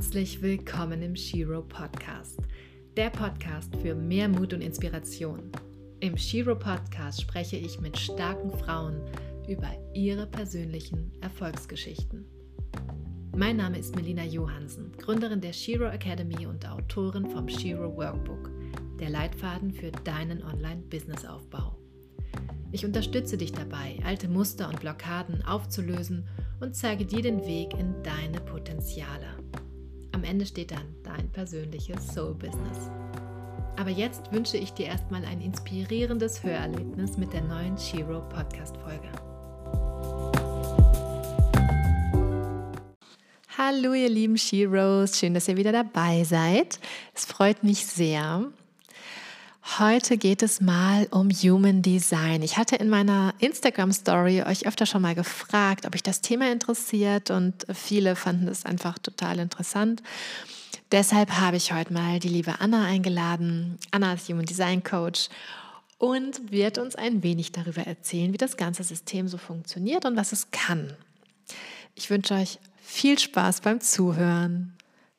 Herzlich willkommen im Shiro Podcast, der Podcast für mehr Mut und Inspiration. Im Shiro Podcast spreche ich mit starken Frauen über ihre persönlichen Erfolgsgeschichten. Mein Name ist Melina Johansen, Gründerin der Shiro Academy und Autorin vom Shiro Workbook, der Leitfaden für deinen Online-Business-Aufbau. Ich unterstütze dich dabei, alte Muster und Blockaden aufzulösen und zeige dir den Weg in deine Potenziale. Am Ende steht dann dein persönliches Soul-Business. Aber jetzt wünsche ich dir erstmal ein inspirierendes Hörerlebnis mit der neuen Shiro Podcast-Folge. Hallo ihr lieben Sheroes, schön, dass ihr wieder dabei seid. Es freut mich sehr. Heute geht es mal um Human Design. Ich hatte in meiner Instagram Story euch öfter schon mal gefragt, ob euch das Thema interessiert und viele fanden es einfach total interessant. Deshalb habe ich heute mal die liebe Anna eingeladen. Anna ist Human Design Coach und wird uns ein wenig darüber erzählen, wie das ganze System so funktioniert und was es kann. Ich wünsche euch viel Spaß beim Zuhören.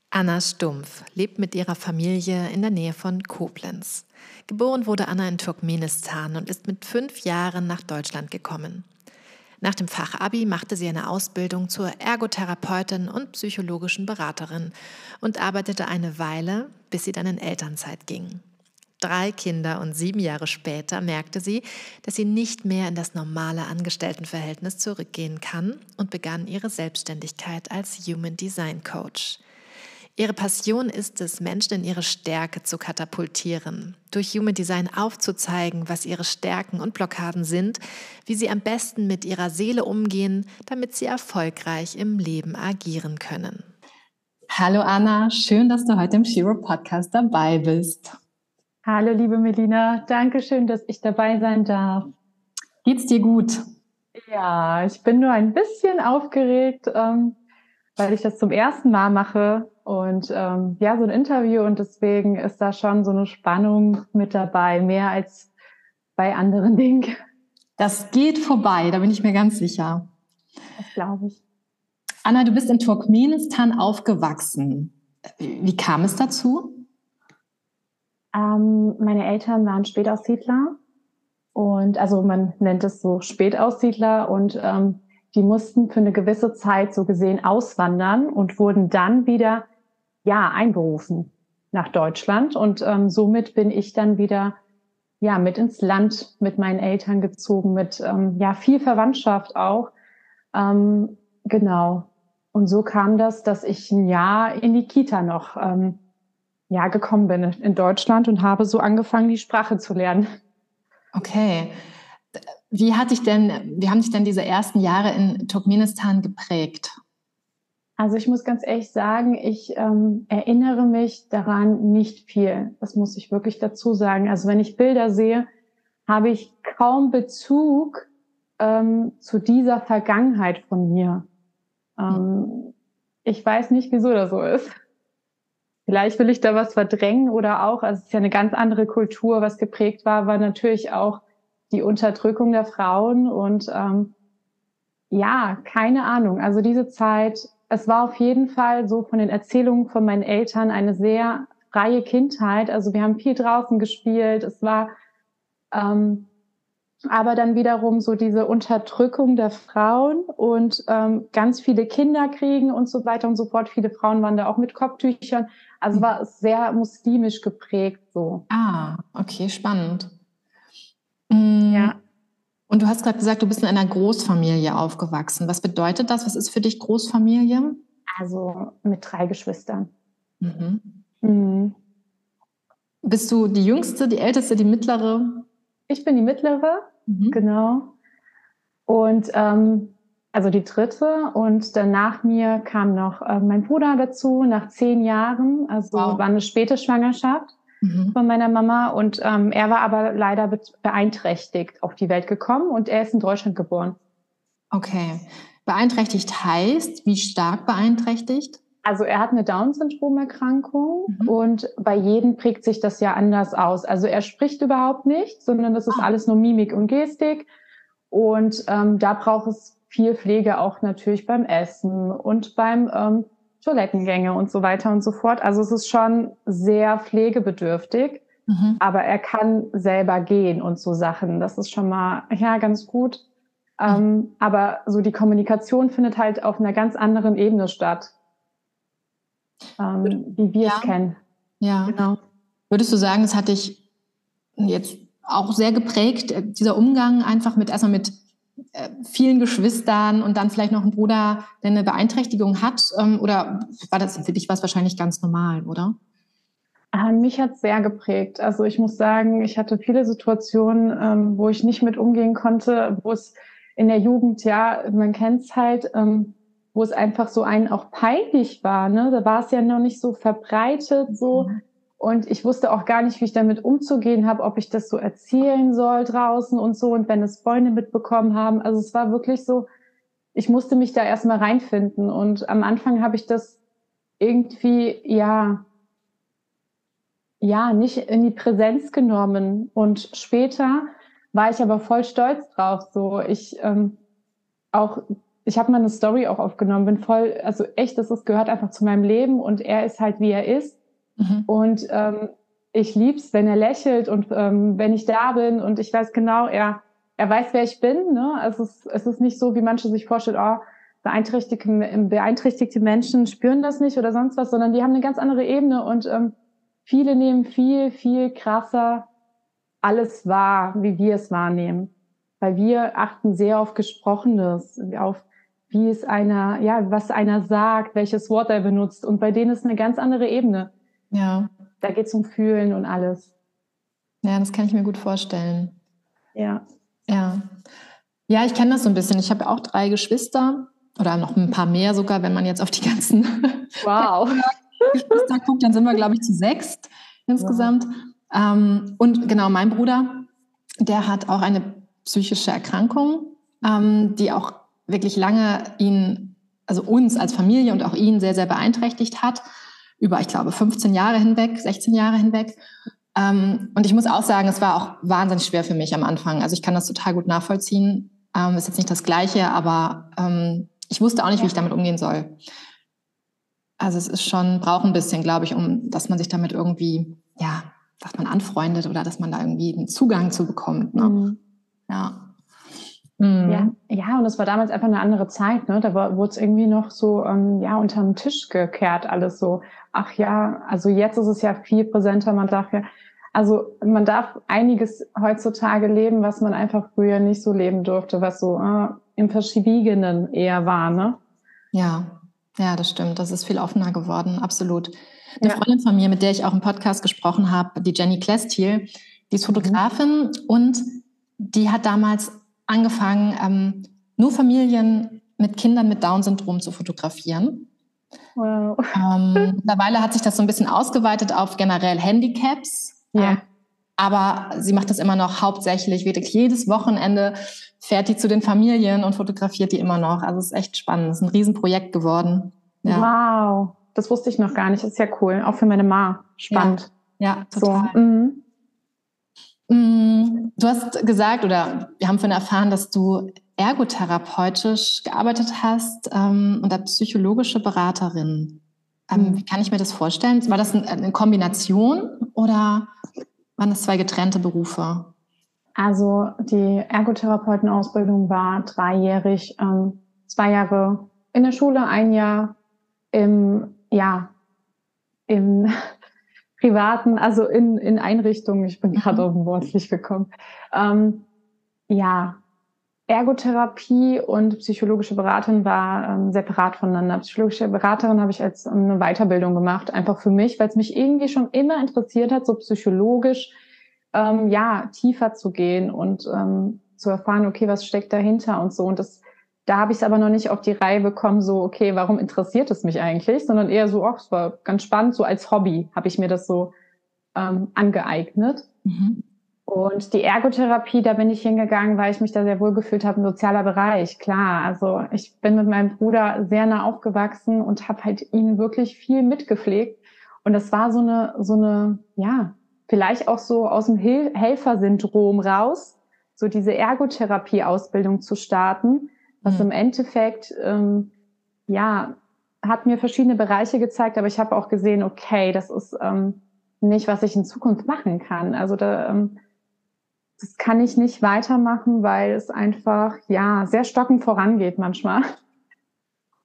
Anna Stumpf lebt mit ihrer Familie in der Nähe von Koblenz. Geboren wurde Anna in Turkmenistan und ist mit fünf Jahren nach Deutschland gekommen. Nach dem Fachabi machte sie eine Ausbildung zur Ergotherapeutin und psychologischen Beraterin und arbeitete eine Weile, bis sie dann in Elternzeit ging. Drei Kinder und sieben Jahre später merkte sie, dass sie nicht mehr in das normale Angestelltenverhältnis zurückgehen kann und begann ihre Selbstständigkeit als Human Design Coach. Ihre Passion ist es, Menschen in ihre Stärke zu katapultieren, durch Human Design aufzuzeigen, was ihre Stärken und Blockaden sind, wie sie am besten mit ihrer Seele umgehen, damit sie erfolgreich im Leben agieren können. Hallo Anna, schön, dass du heute im Shiro Podcast dabei bist. Hallo liebe Melina, danke schön, dass ich dabei sein darf. Geht's dir gut? Ja, ich bin nur ein bisschen aufgeregt, ähm, weil ich das zum ersten Mal mache und ähm, ja, so ein Interview und deswegen ist da schon so eine Spannung mit dabei, mehr als bei anderen Dingen. Das geht vorbei, da bin ich mir ganz sicher. Das glaube ich. Anna, du bist in Turkmenistan aufgewachsen. Wie kam es dazu? Ähm, meine Eltern waren Spätaussiedler und also man nennt es so Spätaussiedler und ähm, die mussten für eine gewisse Zeit so gesehen auswandern und wurden dann wieder ja einberufen nach Deutschland. Und ähm, somit bin ich dann wieder ja mit ins Land mit meinen Eltern gezogen mit ähm, ja viel Verwandtschaft auch. Ähm, genau. Und so kam das dass ich ein Jahr in die Kita noch ähm, ja gekommen bin in Deutschland und habe so angefangen die Sprache zu lernen. Okay wie hat dich denn, wie haben dich denn diese ersten Jahre in Turkmenistan geprägt? Also ich muss ganz ehrlich sagen, ich ähm, erinnere mich daran nicht viel. Das muss ich wirklich dazu sagen. Also wenn ich Bilder sehe, habe ich kaum Bezug ähm, zu dieser Vergangenheit von mir. Ähm, ich weiß nicht, wieso das so ist. Vielleicht will ich da was verdrängen oder auch, also es ist ja eine ganz andere Kultur, was geprägt war, war natürlich auch die Unterdrückung der Frauen und ähm, ja, keine Ahnung. Also diese Zeit, es war auf jeden Fall so von den Erzählungen von meinen Eltern eine sehr freie Kindheit. Also wir haben viel draußen gespielt. Es war ähm, aber dann wiederum so diese Unterdrückung der Frauen und ähm, ganz viele Kinder kriegen und so weiter und so fort. Viele Frauen waren da auch mit Kopftüchern. Also war es sehr muslimisch geprägt so. Ah, okay, spannend. Mhm. Ja. Und du hast gerade gesagt, du bist in einer Großfamilie aufgewachsen. Was bedeutet das? Was ist für dich Großfamilie? Also mit drei Geschwistern. Mhm. Mhm. Bist du die jüngste, die älteste, die mittlere? Ich bin die mittlere, mhm. genau. Und ähm, also die dritte. Und dann nach mir kam noch äh, mein Bruder dazu, nach zehn Jahren. Also wow. war eine späte Schwangerschaft mhm. von meiner Mama. Und ähm, er war aber leider beeinträchtigt auf die Welt gekommen und er ist in Deutschland geboren. Okay. Beeinträchtigt heißt, wie stark beeinträchtigt? Also er hat eine Down-Syndrom-Erkrankung mhm. und bei jedem prägt sich das ja anders aus. Also er spricht überhaupt nicht, sondern das ist ah. alles nur Mimik und Gestik. Und ähm, da braucht es viel Pflege auch natürlich beim Essen und beim ähm, Toilettengänge und so weiter und so fort. Also es ist schon sehr pflegebedürftig, mhm. aber er kann selber gehen und so Sachen. Das ist schon mal, ja, ganz gut. Mhm. Ähm, aber so die Kommunikation findet halt auf einer ganz anderen Ebene statt, ähm, wie wir ja. es kennen. Ja, genau. Würdest du sagen, es hat dich jetzt auch sehr geprägt, äh, dieser Umgang einfach mit erstmal mit vielen Geschwistern und dann vielleicht noch ein Bruder, der eine Beeinträchtigung hat? Ähm, oder war das für dich was wahrscheinlich ganz normal, oder? Ah, mich hat es sehr geprägt. Also ich muss sagen, ich hatte viele Situationen, ähm, wo ich nicht mit umgehen konnte, wo es in der Jugend, ja, man kennt es halt, ähm, wo es einfach so einen auch peinlich war. Ne? Da war es ja noch nicht so verbreitet, so. Mhm. Und ich wusste auch gar nicht, wie ich damit umzugehen habe, ob ich das so erzählen soll draußen und so. Und wenn es Freunde mitbekommen haben. Also es war wirklich so, ich musste mich da erstmal reinfinden. Und am Anfang habe ich das irgendwie, ja, ja, nicht in die Präsenz genommen. Und später war ich aber voll stolz drauf. So, ich ähm, auch, ich habe mal eine Story auch aufgenommen, bin voll, also echt, das ist, gehört einfach zu meinem Leben und er ist halt, wie er ist. Mhm. Und ähm, ich lieb's, wenn er lächelt und ähm, wenn ich da bin und ich weiß genau, er, er weiß, wer ich bin. Ne? Es, es ist nicht so, wie manche sich vorstellen, oh, beeinträchtigte, beeinträchtigte Menschen spüren das nicht oder sonst was, sondern die haben eine ganz andere Ebene und ähm, viele nehmen viel, viel krasser alles wahr, wie wir es wahrnehmen. Weil wir achten sehr auf Gesprochenes, auf wie es einer, ja, was einer sagt, welches Wort er benutzt. Und bei denen ist eine ganz andere Ebene. Ja. Da geht es um Fühlen und alles. Ja, das kann ich mir gut vorstellen. Ja. Ja. Ja, ich kenne das so ein bisschen. Ich habe auch drei Geschwister oder noch ein paar mehr sogar, wenn man jetzt auf die ganzen wow. Geschwister guckt, dann sind wir, glaube ich, zu sechs insgesamt. Wow. Ähm, und genau, mein Bruder, der hat auch eine psychische Erkrankung, ähm, die auch wirklich lange ihn, also uns als Familie und auch ihn sehr, sehr beeinträchtigt hat über, ich glaube, 15 Jahre hinweg, 16 Jahre hinweg. Ähm, und ich muss auch sagen, es war auch wahnsinnig schwer für mich am Anfang. Also ich kann das total gut nachvollziehen. Ähm, ist jetzt nicht das Gleiche, aber ähm, ich wusste auch nicht, wie ich damit umgehen soll. Also es ist schon, braucht ein bisschen, glaube ich, um, dass man sich damit irgendwie, ja, dass man anfreundet oder dass man da irgendwie einen Zugang zu bekommt. Ne? Mhm. Ja. Mhm. Ja, ja, und es war damals einfach eine andere Zeit, ne? Da wurde es irgendwie noch so ähm, ja unterm Tisch gekehrt, alles so. Ach ja, also jetzt ist es ja viel präsenter. Man darf ja, also man darf einiges heutzutage leben, was man einfach früher nicht so leben durfte, was so äh, im Verschwiegenen eher war, ne? Ja, ja, das stimmt. Das ist viel offener geworden, absolut. Eine ja. Freundin von mir, mit der ich auch im Podcast gesprochen habe, die Jenny Klestil, die ist Fotografin mhm. und die hat damals angefangen, ähm, nur Familien mit Kindern mit Down-Syndrom zu fotografieren. Wow. Ähm, mittlerweile hat sich das so ein bisschen ausgeweitet auf generell Handicaps. Ja. Ähm, aber sie macht das immer noch hauptsächlich, wirklich jedes Wochenende fährt die zu den Familien und fotografiert die immer noch. Also es ist echt spannend. Es ist ein Riesenprojekt geworden. Ja. Wow, das wusste ich noch gar nicht. Das ist ja cool. Auch für meine Ma. Spannend. Ja, ja total. So. Mhm. Mm, du hast gesagt, oder wir haben von erfahren, dass du ergotherapeutisch gearbeitet hast ähm, und als psychologische Beraterin. Ähm, mhm. Wie kann ich mir das vorstellen? War das eine Kombination oder waren das zwei getrennte Berufe? Also die Ergotherapeutenausbildung war dreijährig, ähm, zwei Jahre in der Schule, ein Jahr im, ja, im privaten, also in, in Einrichtungen, ich bin gerade mhm. auf den Wort nicht gekommen. Ähm, ja, Ergotherapie und psychologische Beraterin war ähm, separat voneinander. Psychologische Beraterin habe ich als ähm, eine Weiterbildung gemacht, einfach für mich, weil es mich irgendwie schon immer interessiert hat, so psychologisch ähm, ja tiefer zu gehen und ähm, zu erfahren, okay, was steckt dahinter und so. Und das da habe ich es aber noch nicht auf die Reihe bekommen, so, okay, warum interessiert es mich eigentlich? Sondern eher so, ach, es war ganz spannend, so als Hobby habe ich mir das so ähm, angeeignet. Mhm. Und die Ergotherapie, da bin ich hingegangen, weil ich mich da sehr wohl gefühlt habe, im sozialer Bereich, klar. Also ich bin mit meinem Bruder sehr nah aufgewachsen und habe halt ihn wirklich viel mitgepflegt. Und das war so eine, so eine, ja, vielleicht auch so aus dem Hel Helfersyndrom raus, so diese Ergotherapie-Ausbildung zu starten was mhm. im Endeffekt ähm, ja hat mir verschiedene Bereiche gezeigt, aber ich habe auch gesehen, okay, das ist ähm, nicht, was ich in Zukunft machen kann. Also da, ähm, das kann ich nicht weitermachen, weil es einfach ja sehr stockend vorangeht manchmal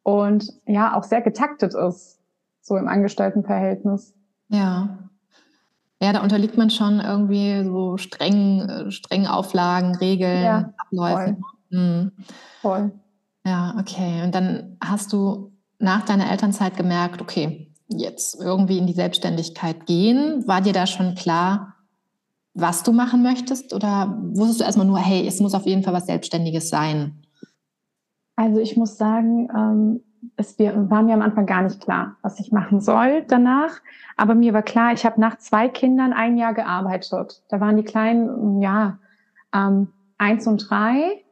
und ja auch sehr getaktet ist, so im Angestelltenverhältnis. Ja. Ja, da unterliegt man schon irgendwie so strengen, strengen Auflagen, Regeln, ja, Abläufen. Voll. Mhm. voll. Ja, okay. Und dann hast du nach deiner Elternzeit gemerkt, okay, jetzt irgendwie in die Selbstständigkeit gehen. War dir da schon klar, was du machen möchtest? Oder wusstest du erstmal nur, hey, es muss auf jeden Fall was Selbstständiges sein? Also ich muss sagen, ähm, es war mir am Anfang gar nicht klar, was ich machen soll danach. Aber mir war klar, ich habe nach zwei Kindern ein Jahr gearbeitet. Da waren die Kleinen, ja, ähm, eins und drei.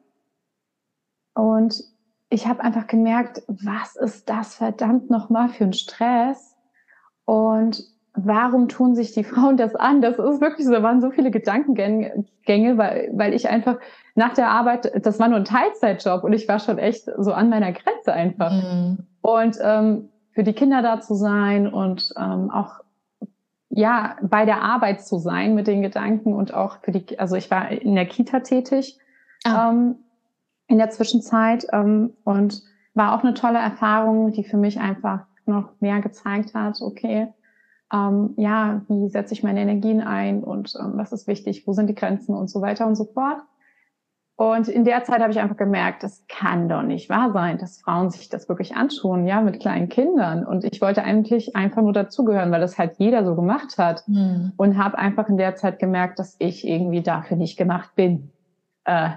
Und ich habe einfach gemerkt, was ist das verdammt nochmal für ein Stress? Und warum tun sich die Frauen das an? Das ist wirklich so, da waren so viele Gedankengänge, weil, weil ich einfach nach der Arbeit, das war nur ein Teilzeitjob und ich war schon echt so an meiner Grenze einfach. Mhm. Und ähm, für die Kinder da zu sein und ähm, auch ja bei der Arbeit zu sein mit den Gedanken und auch für die, also ich war in der Kita tätig ah. ähm, in der Zwischenzeit ähm, und war auch eine tolle Erfahrung, die für mich einfach noch mehr gezeigt hat, okay, ähm, ja, wie setze ich meine Energien ein und ähm, was ist wichtig, wo sind die Grenzen und so weiter und so fort. Und in der Zeit habe ich einfach gemerkt, das kann doch nicht wahr sein, dass Frauen sich das wirklich anschauen, ja, mit kleinen Kindern. Und ich wollte eigentlich einfach nur dazugehören, weil das halt jeder so gemacht hat. Mhm. Und habe einfach in der Zeit gemerkt, dass ich irgendwie dafür nicht gemacht bin, äh,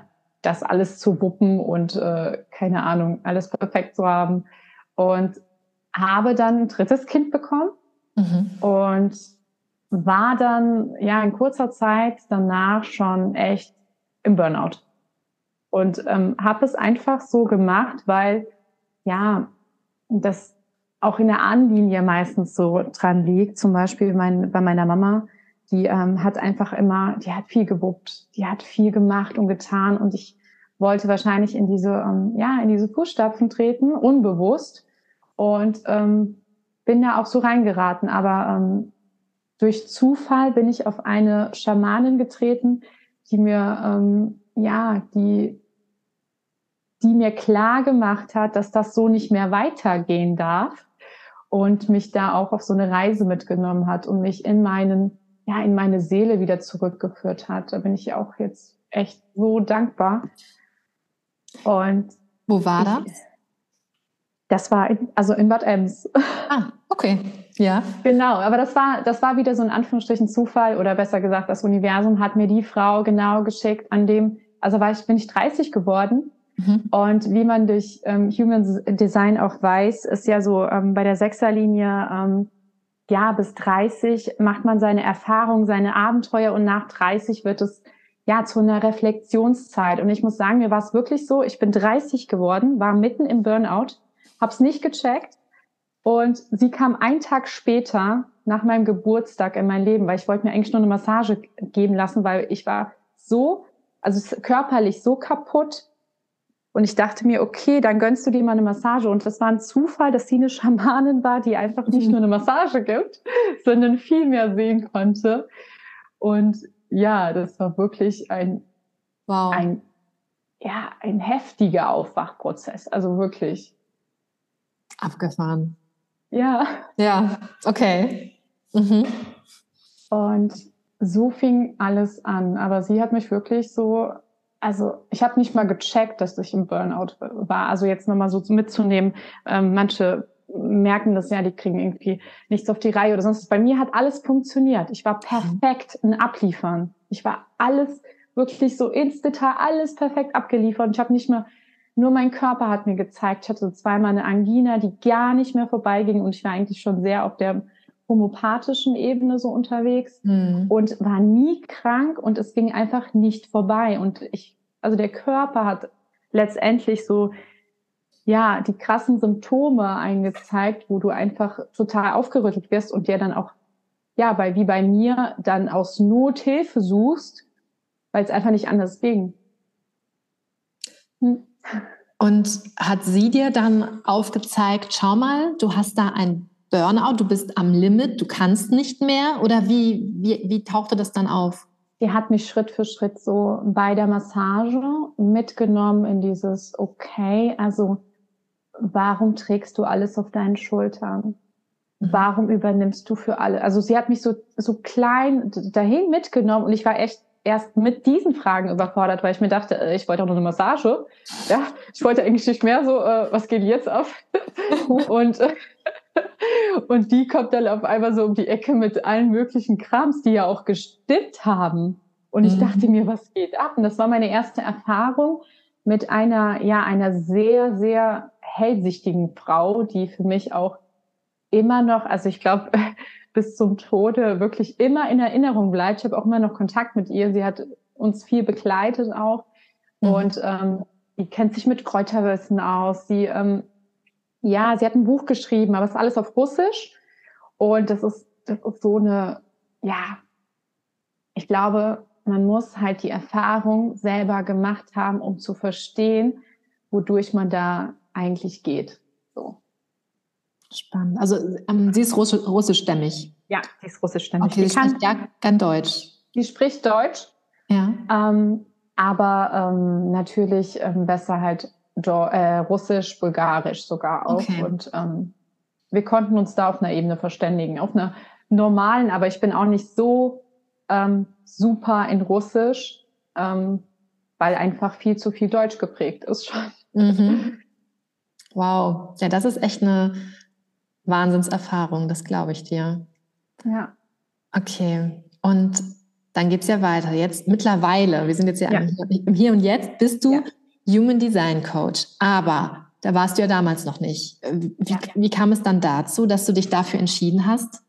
das alles zu wuppen und äh, keine Ahnung, alles perfekt zu haben. Und habe dann ein drittes Kind bekommen Mhm. Und war dann ja in kurzer Zeit danach schon echt im Burnout. Und ähm, habe es einfach so gemacht, weil ja, das auch in der Ahnenlinie meistens so dran liegt. Zum Beispiel mein, bei meiner Mama, die ähm, hat einfach immer, die hat viel gewuppt, die hat viel gemacht und getan und ich wollte wahrscheinlich in diese, ähm, ja, in diese Fußstapfen treten, unbewusst. Und ähm, bin da auch so reingeraten, aber ähm, durch Zufall bin ich auf eine Schamanin getreten, die mir, ähm, ja, die, die mir klar gemacht hat, dass das so nicht mehr weitergehen darf und mich da auch auf so eine Reise mitgenommen hat und mich in meinen, ja, in meine Seele wieder zurückgeführt hat. Da bin ich auch jetzt echt so dankbar. Und wo war ich, das? Das war in, also in Bad Ems. Ah, okay. Ja. Genau, aber das war, das war wieder so ein Anführungsstrichen Zufall oder besser gesagt, das Universum hat mir die Frau genau geschickt, an dem, also war ich, bin ich 30 geworden. Mhm. Und wie man durch ähm, Human Design auch weiß, ist ja so ähm, bei der Sechserlinie, ähm, ja, bis 30 macht man seine Erfahrung, seine Abenteuer und nach 30 wird es ja zu einer Reflexionszeit. Und ich muss sagen, mir war es wirklich so, ich bin 30 geworden, war mitten im Burnout habe es nicht gecheckt. Und sie kam einen Tag später nach meinem Geburtstag in mein Leben, weil ich wollte mir eigentlich nur eine Massage geben lassen, weil ich war so, also körperlich so kaputt. Und ich dachte mir, okay, dann gönnst du dir mal eine Massage. Und das war ein Zufall, dass sie eine Schamanin war, die einfach nicht nur eine Massage gibt, sondern viel mehr sehen konnte. Und ja, das war wirklich ein, wow. ein, ja, ein heftiger Aufwachprozess. Also wirklich. Abgefahren. Ja. Ja, okay. Mhm. Und so fing alles an. Aber sie hat mich wirklich so, also ich habe nicht mal gecheckt, dass ich im Burnout war. Also jetzt nochmal so mitzunehmen, ähm, manche merken das ja, die kriegen irgendwie nichts auf die Reihe oder sonst. Bei mir hat alles funktioniert. Ich war perfekt in Abliefern. Ich war alles wirklich so ins Detail, alles perfekt abgeliefert. Ich habe nicht mehr nur mein Körper hat mir gezeigt, ich hatte zweimal eine Angina, die gar nicht mehr vorbeiging und ich war eigentlich schon sehr auf der homöopathischen Ebene so unterwegs mhm. und war nie krank und es ging einfach nicht vorbei. Und ich, also der Körper hat letztendlich so, ja, die krassen Symptome eingezeigt, wo du einfach total aufgerüttelt wirst und der dann auch, ja, bei, wie bei mir, dann aus Not Hilfe suchst, weil es einfach nicht anders ging. Hm. Und hat sie dir dann aufgezeigt, schau mal, du hast da ein Burnout, du bist am Limit, du kannst nicht mehr? Oder wie, wie, wie tauchte das dann auf? Sie hat mich Schritt für Schritt so bei der Massage mitgenommen in dieses, okay, also warum trägst du alles auf deinen Schultern? Mhm. Warum übernimmst du für alle? Also sie hat mich so, so klein dahin mitgenommen und ich war echt erst mit diesen Fragen überfordert, weil ich mir dachte, äh, ich wollte auch noch eine Massage. Ja, ich wollte eigentlich nicht mehr so, äh, was geht jetzt ab? und, und die kommt dann auf einmal so um die Ecke mit allen möglichen Krams, die ja auch gestimmt haben. Und ich mhm. dachte mir, was geht ab? Und das war meine erste Erfahrung mit einer, ja, einer sehr, sehr hellsichtigen Frau, die für mich auch immer noch, also ich glaube, bis zum Tode wirklich immer in Erinnerung bleibt. Ich habe auch immer noch Kontakt mit ihr. Sie hat uns viel begleitet auch. Mhm. Und ähm, die kennt sich mit Kräuterwissen aus. Sie, ähm, ja, sie hat ein Buch geschrieben, aber es ist alles auf Russisch. Und das ist, das ist so eine, ja, ich glaube, man muss halt die Erfahrung selber gemacht haben, um zu verstehen, wodurch man da eigentlich geht. So. Spannend. Also ähm, sie ist Russi russischstämmig. Ja, sie ist russischstämmig. Okay, sie spricht ja kein Deutsch. Sie spricht Deutsch. Ja. Ähm, aber ähm, natürlich ähm, besser halt Do äh, Russisch, Bulgarisch sogar auch. Okay. Und ähm, wir konnten uns da auf einer Ebene verständigen, auf einer normalen, aber ich bin auch nicht so ähm, super in Russisch, weil einfach viel zu viel Deutsch geprägt ist schon. Mhm. Wow, ja, das ist echt eine Wahnsinnserfahrung, das glaube ich dir. Ja. Okay, und dann geht es ja weiter. Jetzt mittlerweile, wir sind jetzt ja, ja. im Hier und Jetzt, bist du ja. Human Design Coach. Aber da warst du ja damals noch nicht. Wie, ja. wie kam es dann dazu, dass du dich dafür entschieden hast?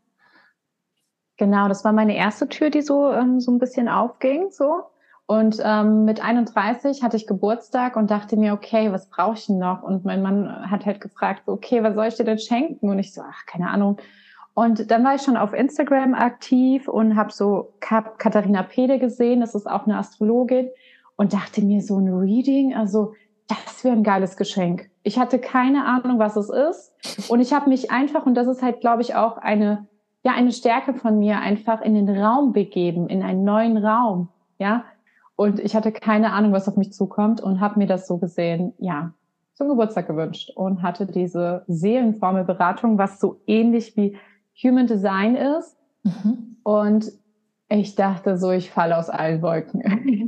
Genau, das war meine erste Tür, die so, ähm, so ein bisschen aufging. So. Und ähm, mit 31 hatte ich Geburtstag und dachte mir, okay, was brauche ich denn noch? Und mein Mann hat halt gefragt, okay, was soll ich dir denn schenken? Und ich so, ach, keine Ahnung. Und dann war ich schon auf Instagram aktiv und habe so Katharina Pede gesehen, das ist auch eine Astrologin, und dachte mir, so ein Reading, also das wäre ein geiles Geschenk. Ich hatte keine Ahnung, was es ist. Und ich habe mich einfach, und das ist halt, glaube ich, auch eine, ja, eine Stärke von mir, einfach in den Raum begeben, in einen neuen Raum. Ja, und ich hatte keine Ahnung, was auf mich zukommt und habe mir das so gesehen, ja, zum Geburtstag gewünscht und hatte diese Seelenformelberatung, was so ähnlich wie Human Design ist. Mhm. Und ich dachte so, ich falle aus allen Wolken.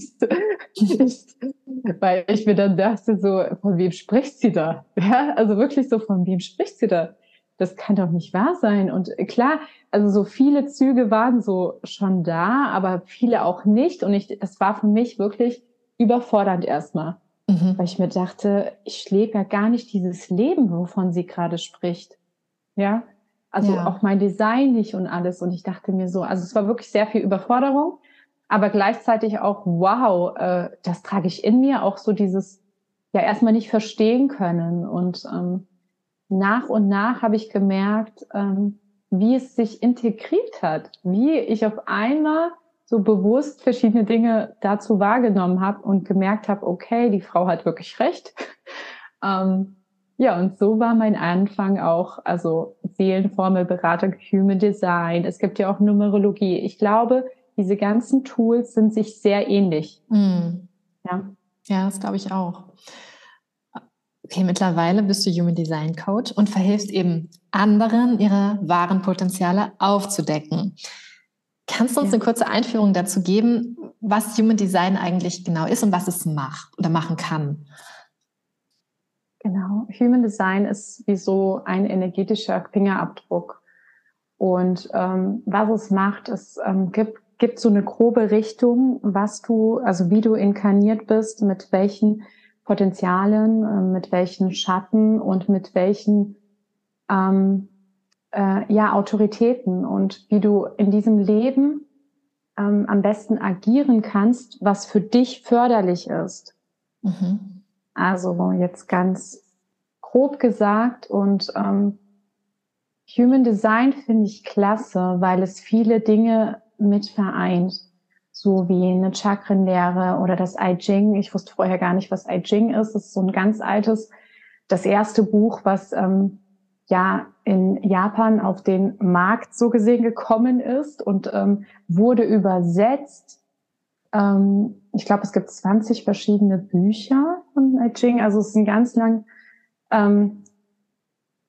weil ich mir dann dachte so, von wem spricht sie da? Ja, also wirklich so, von wem spricht sie da? Das kann doch nicht wahr sein. Und klar, also so viele Züge waren so schon da, aber viele auch nicht. Und ich, es war für mich wirklich überfordernd erstmal, mhm. weil ich mir dachte, ich lebe ja gar nicht dieses Leben, wovon sie gerade spricht. Ja, also ja. auch mein Design nicht und alles. Und ich dachte mir so, also es war wirklich sehr viel Überforderung, aber gleichzeitig auch, wow, äh, das trage ich in mir, auch so dieses, ja, erstmal nicht verstehen können. Und ähm, nach und nach habe ich gemerkt, ähm, wie es sich integriert hat, wie ich auf einmal so bewusst verschiedene Dinge dazu wahrgenommen habe und gemerkt habe, okay, die Frau hat wirklich recht. ähm, ja, und so war mein Anfang auch, also Seelenformelberatung, Human Design. Es gibt ja auch Numerologie. Ich glaube, diese ganzen Tools sind sich sehr ähnlich. Mm. Ja. ja, das glaube ich auch. Okay, mittlerweile bist du Human Design Coach und verhilfst eben anderen, ihre wahren Potenziale aufzudecken. Kannst du uns ja. eine kurze Einführung dazu geben, was Human Design eigentlich genau ist und was es macht oder machen kann? Genau, Human Design ist wie so ein energetischer Fingerabdruck. Und ähm, was es macht, es ähm, gibt, gibt so eine grobe Richtung, was du, also wie du inkarniert bist, mit welchen Potenzialen, äh, mit welchen Schatten und mit welchen ähm, äh, ja, Autoritäten und wie du in diesem Leben ähm, am besten agieren kannst, was für dich förderlich ist. Mhm. Also jetzt ganz grob gesagt und ähm, Human Design finde ich klasse, weil es viele Dinge mit vereint. So wie eine Chakrenlehre oder das I Ching. Ich wusste vorher gar nicht, was I Ching ist. Das ist so ein ganz altes, das erste Buch, was ähm, ja in Japan auf den Markt so gesehen gekommen ist und ähm, wurde übersetzt. Ähm, ich glaube, es gibt 20 verschiedene Bücher von I Ching. Also es ist ein ganz lang ähm,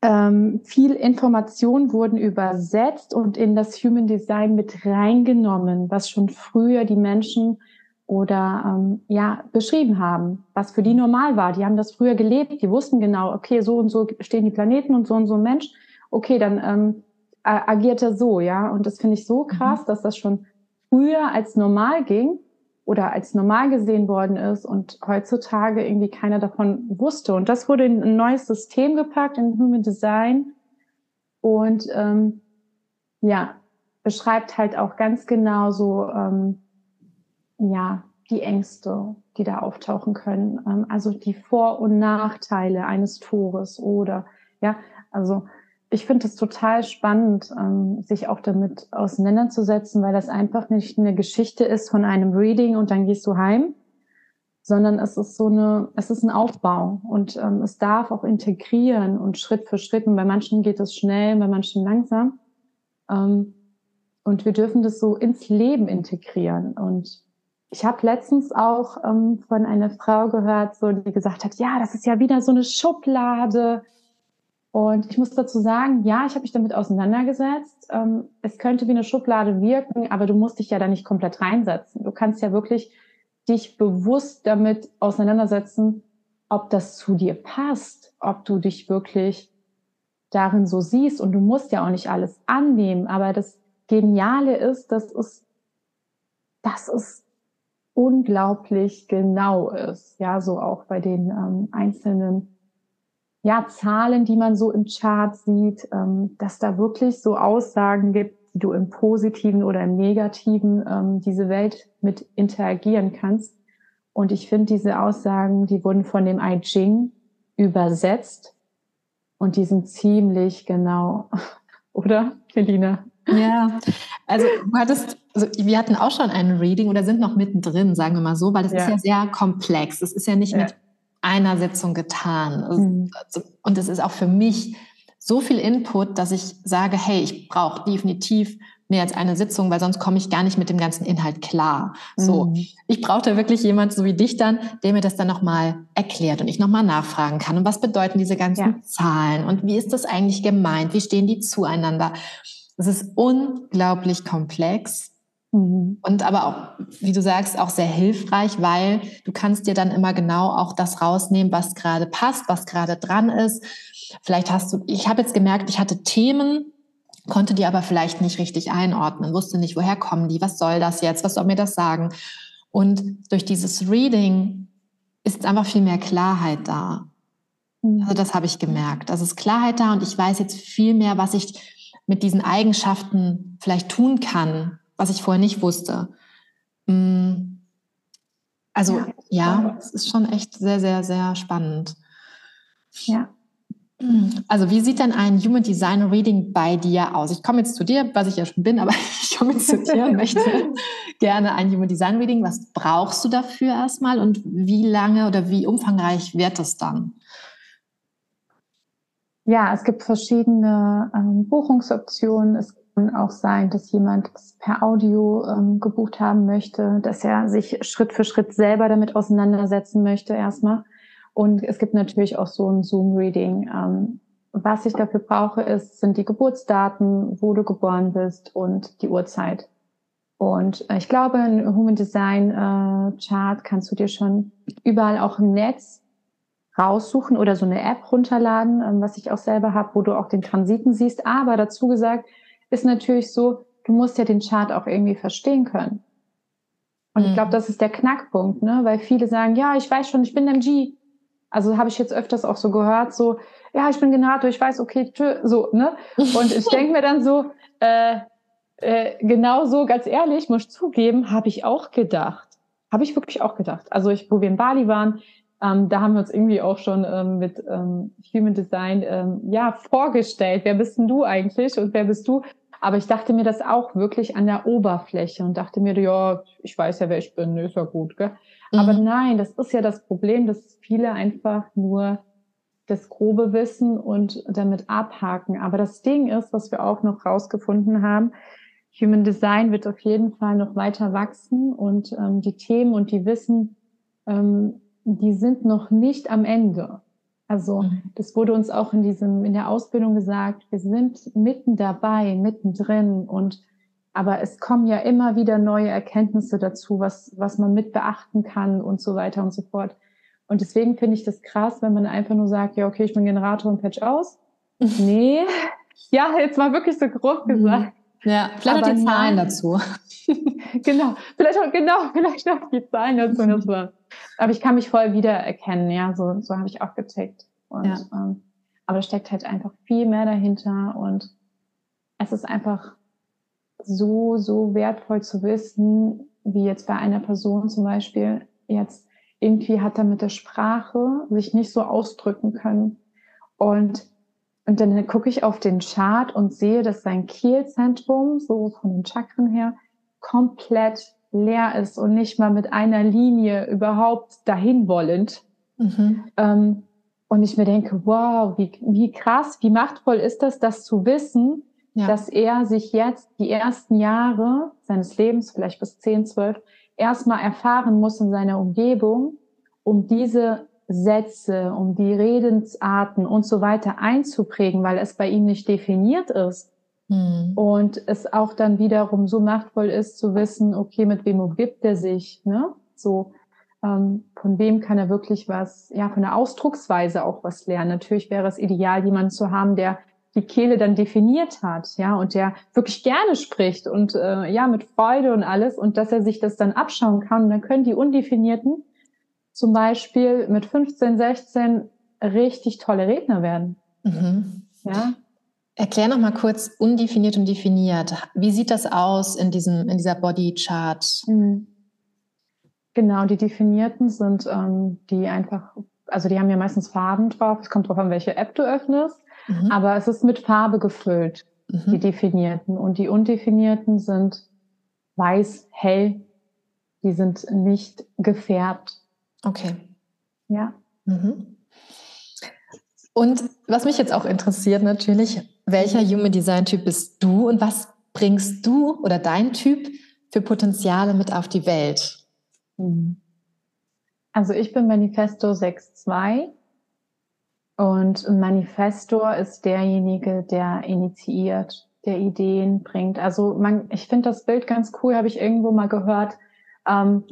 ähm, viel Information wurden übersetzt und in das Human Design mit reingenommen, was schon früher die Menschen oder ähm, ja beschrieben haben, was für die normal war. Die haben das früher gelebt, die wussten genau, okay, so und so stehen die Planeten und so und so ein Mensch. Okay, dann ähm, agiert er so, ja. Und das finde ich so mhm. krass, mhm. dass das schon früher als normal ging oder als normal gesehen worden ist und heutzutage irgendwie keiner davon wusste. Und das wurde in ein neues System gepackt, in Human Design. Und ähm, ja, beschreibt halt auch ganz genau so, ähm, ja, die Ängste, die da auftauchen können. Ähm, also die Vor- und Nachteile eines Tores oder, ja, also ich finde es total spannend, ähm, sich auch damit auseinanderzusetzen, weil das einfach nicht eine Geschichte ist von einem Reading und dann gehst du heim, sondern es ist so eine, es ist ein Aufbau und ähm, es darf auch integrieren und Schritt für Schritt. Und bei manchen geht es schnell, bei manchen langsam. Ähm, und wir dürfen das so ins Leben integrieren. Und ich habe letztens auch ähm, von einer Frau gehört, so die gesagt hat, ja, das ist ja wieder so eine Schublade und ich muss dazu sagen, ja, ich habe mich damit auseinandergesetzt. Ähm, es könnte wie eine Schublade wirken, aber du musst dich ja da nicht komplett reinsetzen. Du kannst ja wirklich dich bewusst damit auseinandersetzen, ob das zu dir passt, ob du dich wirklich darin so siehst. Und du musst ja auch nicht alles annehmen. Aber das Geniale ist, dass es, dass es unglaublich genau ist. Ja, so auch bei den ähm, einzelnen ja, Zahlen, die man so im Chart sieht, ähm, dass da wirklich so Aussagen gibt, die du im Positiven oder im Negativen ähm, diese Welt mit interagieren kannst. Und ich finde, diese Aussagen, die wurden von dem I Ching übersetzt und die sind ziemlich genau, oder, Melina? Ja, also du hattest, also wir hatten auch schon ein Reading oder sind noch mittendrin, sagen wir mal so, weil das ja. ist ja sehr komplex. Es ist ja nicht ja. mit einer Sitzung getan. Mhm. Und es ist auch für mich so viel Input, dass ich sage, hey, ich brauche definitiv mehr als eine Sitzung, weil sonst komme ich gar nicht mit dem ganzen Inhalt klar. So, mhm. ich brauchte wirklich jemand so wie dich dann, der mir das dann nochmal erklärt und ich nochmal nachfragen kann. Und was bedeuten diese ganzen ja. Zahlen? Und wie ist das eigentlich gemeint? Wie stehen die zueinander? Es ist unglaublich komplex. Mhm. Und aber auch, wie du sagst, auch sehr hilfreich, weil du kannst dir dann immer genau auch das rausnehmen, was gerade passt, was gerade dran ist. Vielleicht hast du, ich habe jetzt gemerkt, ich hatte Themen, konnte die aber vielleicht nicht richtig einordnen, wusste nicht, woher kommen die, was soll das jetzt, was soll mir das sagen. Und durch dieses Reading ist einfach viel mehr Klarheit da. Mhm. Also das habe ich gemerkt. Also ist Klarheit da und ich weiß jetzt viel mehr, was ich mit diesen Eigenschaften vielleicht tun kann, was ich vorher nicht wusste. Mm. Also ja, ja es ist schon echt sehr, sehr, sehr spannend. Ja. Mm. Also wie sieht denn ein Human Design Reading bei dir aus? Ich komme jetzt zu dir, was ich ja schon bin, aber ich komme jetzt zu dir und möchte gerne ein Human Design Reading. Was brauchst du dafür erstmal und wie lange oder wie umfangreich wird es dann? Ja, es gibt verschiedene ähm, Buchungsoptionen. Es auch sein, dass jemand es per Audio ähm, gebucht haben möchte, dass er sich Schritt für Schritt selber damit auseinandersetzen möchte erstmal. Und es gibt natürlich auch so ein Zoom-Reading. Ähm, was ich dafür brauche, ist, sind die Geburtsdaten, wo du geboren bist und die Uhrzeit. Und äh, ich glaube, ein Human Design äh, Chart kannst du dir schon überall auch im Netz raussuchen oder so eine App runterladen, ähm, was ich auch selber habe, wo du auch den Transiten siehst. Aber dazu gesagt, ist natürlich so, du musst ja den Chart auch irgendwie verstehen können. Und mhm. ich glaube, das ist der Knackpunkt, ne? Weil viele sagen, ja, ich weiß schon, ich bin MG. Also habe ich jetzt öfters auch so gehört, so, ja, ich bin Generator, ich weiß, okay, tschö, so, ne? Und ich denke mir dann so, äh, äh, genau so, ganz ehrlich, muss ich zugeben, habe ich auch gedacht. Habe ich wirklich auch gedacht. Also ich, wo wir in Bali waren, ähm, da haben wir uns irgendwie auch schon ähm, mit ähm, Human Design ähm, ja vorgestellt. Wer bist denn du eigentlich und wer bist du? Aber ich dachte mir das auch wirklich an der Oberfläche und dachte mir, ja, ich weiß ja, wer ich bin, ist ja gut. Gell? Mhm. Aber nein, das ist ja das Problem, dass viele einfach nur das grobe Wissen und damit abhaken. Aber das Ding ist, was wir auch noch rausgefunden haben, Human Design wird auf jeden Fall noch weiter wachsen und ähm, die Themen und die Wissen, ähm, die sind noch nicht am Ende. Also mhm. das wurde uns auch in diesem in der Ausbildung gesagt. Wir sind mitten dabei, mittendrin und aber es kommen ja immer wieder neue Erkenntnisse dazu, was was man mit beachten kann und so weiter und so fort. Und deswegen finde ich das krass, wenn man einfach nur sagt, ja, okay, ich bin Generator und patch aus. nee, ja, jetzt mal wirklich so grob mhm. gesagt. Ja, vielleicht auch die Zahlen nein. dazu. genau, vielleicht auch, genau, vielleicht auch die Zahlen dazu. Das war. Aber ich kann mich voll wiedererkennen, ja, so, so habe ich auch getickt. Und, ja. ähm, aber da steckt halt einfach viel mehr dahinter und es ist einfach so, so wertvoll zu wissen, wie jetzt bei einer Person zum Beispiel jetzt irgendwie hat er mit der Sprache sich nicht so ausdrücken können. Und, und dann gucke ich auf den Chart und sehe, dass sein Kehlzentrum, so von den Chakren her, komplett leer ist und nicht mal mit einer Linie überhaupt dahin wollend. Mhm. Ähm, und ich mir denke, wow, wie, wie krass, wie machtvoll ist das, das zu wissen, ja. dass er sich jetzt die ersten Jahre seines Lebens, vielleicht bis 10, 12, erstmal erfahren muss in seiner Umgebung, um diese Sätze, um die Redensarten und so weiter einzuprägen, weil es bei ihm nicht definiert ist. Hm. Und es auch dann wiederum so machtvoll ist zu wissen, okay, mit wem umgibt er sich, ne? So, ähm, von wem kann er wirklich was, ja, von der Ausdrucksweise auch was lernen. Natürlich wäre es ideal, jemanden zu haben, der die Kehle dann definiert hat, ja, und der wirklich gerne spricht und äh, ja, mit Freude und alles und dass er sich das dann abschauen kann. Und dann können die Undefinierten zum Beispiel mit 15, 16 richtig tolle Redner werden. Mhm. Ja. Erklär noch mal kurz undefiniert und definiert. Wie sieht das aus in diesem in dieser Body Chart? Mhm. Genau, die definierten sind ähm, die einfach, also die haben ja meistens Farben drauf. Es kommt drauf an, welche App du öffnest. Mhm. Aber es ist mit Farbe gefüllt, mhm. die definierten. Und die undefinierten sind weiß, hell. Die sind nicht gefärbt. Okay. Ja. Mhm. Und was mich jetzt auch interessiert natürlich, welcher Human Design Typ bist du und was bringst du oder dein Typ für Potenziale mit auf die Welt? Mhm. Also ich bin Manifesto 6.2 und Manifestor ist derjenige, der initiiert, der Ideen bringt. Also man, ich finde das Bild ganz cool, habe ich irgendwo mal gehört. Ähm,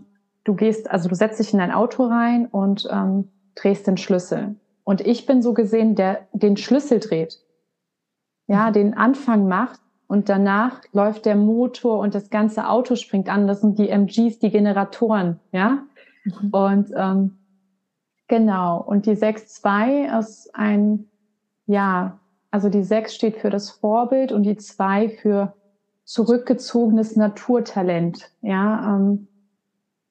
du gehst, also du setzt dich in dein Auto rein und ähm, drehst den Schlüssel. Und ich bin so gesehen, der den Schlüssel dreht. Ja, mhm. den Anfang macht und danach läuft der Motor und das ganze Auto springt an. Das sind die MGs, die Generatoren, ja. Mhm. Und ähm, genau. Und die 6-2 ist ein, ja, also die 6 steht für das Vorbild und die 2 für zurückgezogenes Naturtalent. Ja, ähm,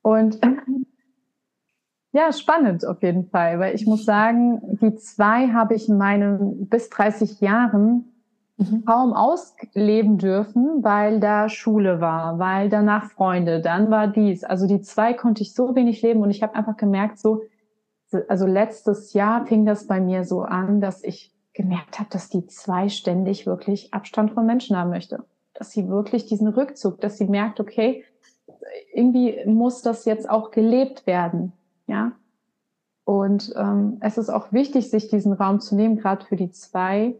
und ja, spannend auf jeden Fall, weil ich muss sagen, die zwei habe ich in meinen bis 30 Jahren mhm. kaum ausleben dürfen, weil da Schule war, weil danach Freunde, dann war dies. Also die zwei konnte ich so wenig leben und ich habe einfach gemerkt, so, also letztes Jahr fing das bei mir so an, dass ich gemerkt habe, dass die zwei ständig wirklich Abstand von Menschen haben möchte. Dass sie wirklich diesen Rückzug, dass sie merkt, okay, irgendwie muss das jetzt auch gelebt werden, ja. Und ähm, es ist auch wichtig, sich diesen Raum zu nehmen, gerade für die zwei,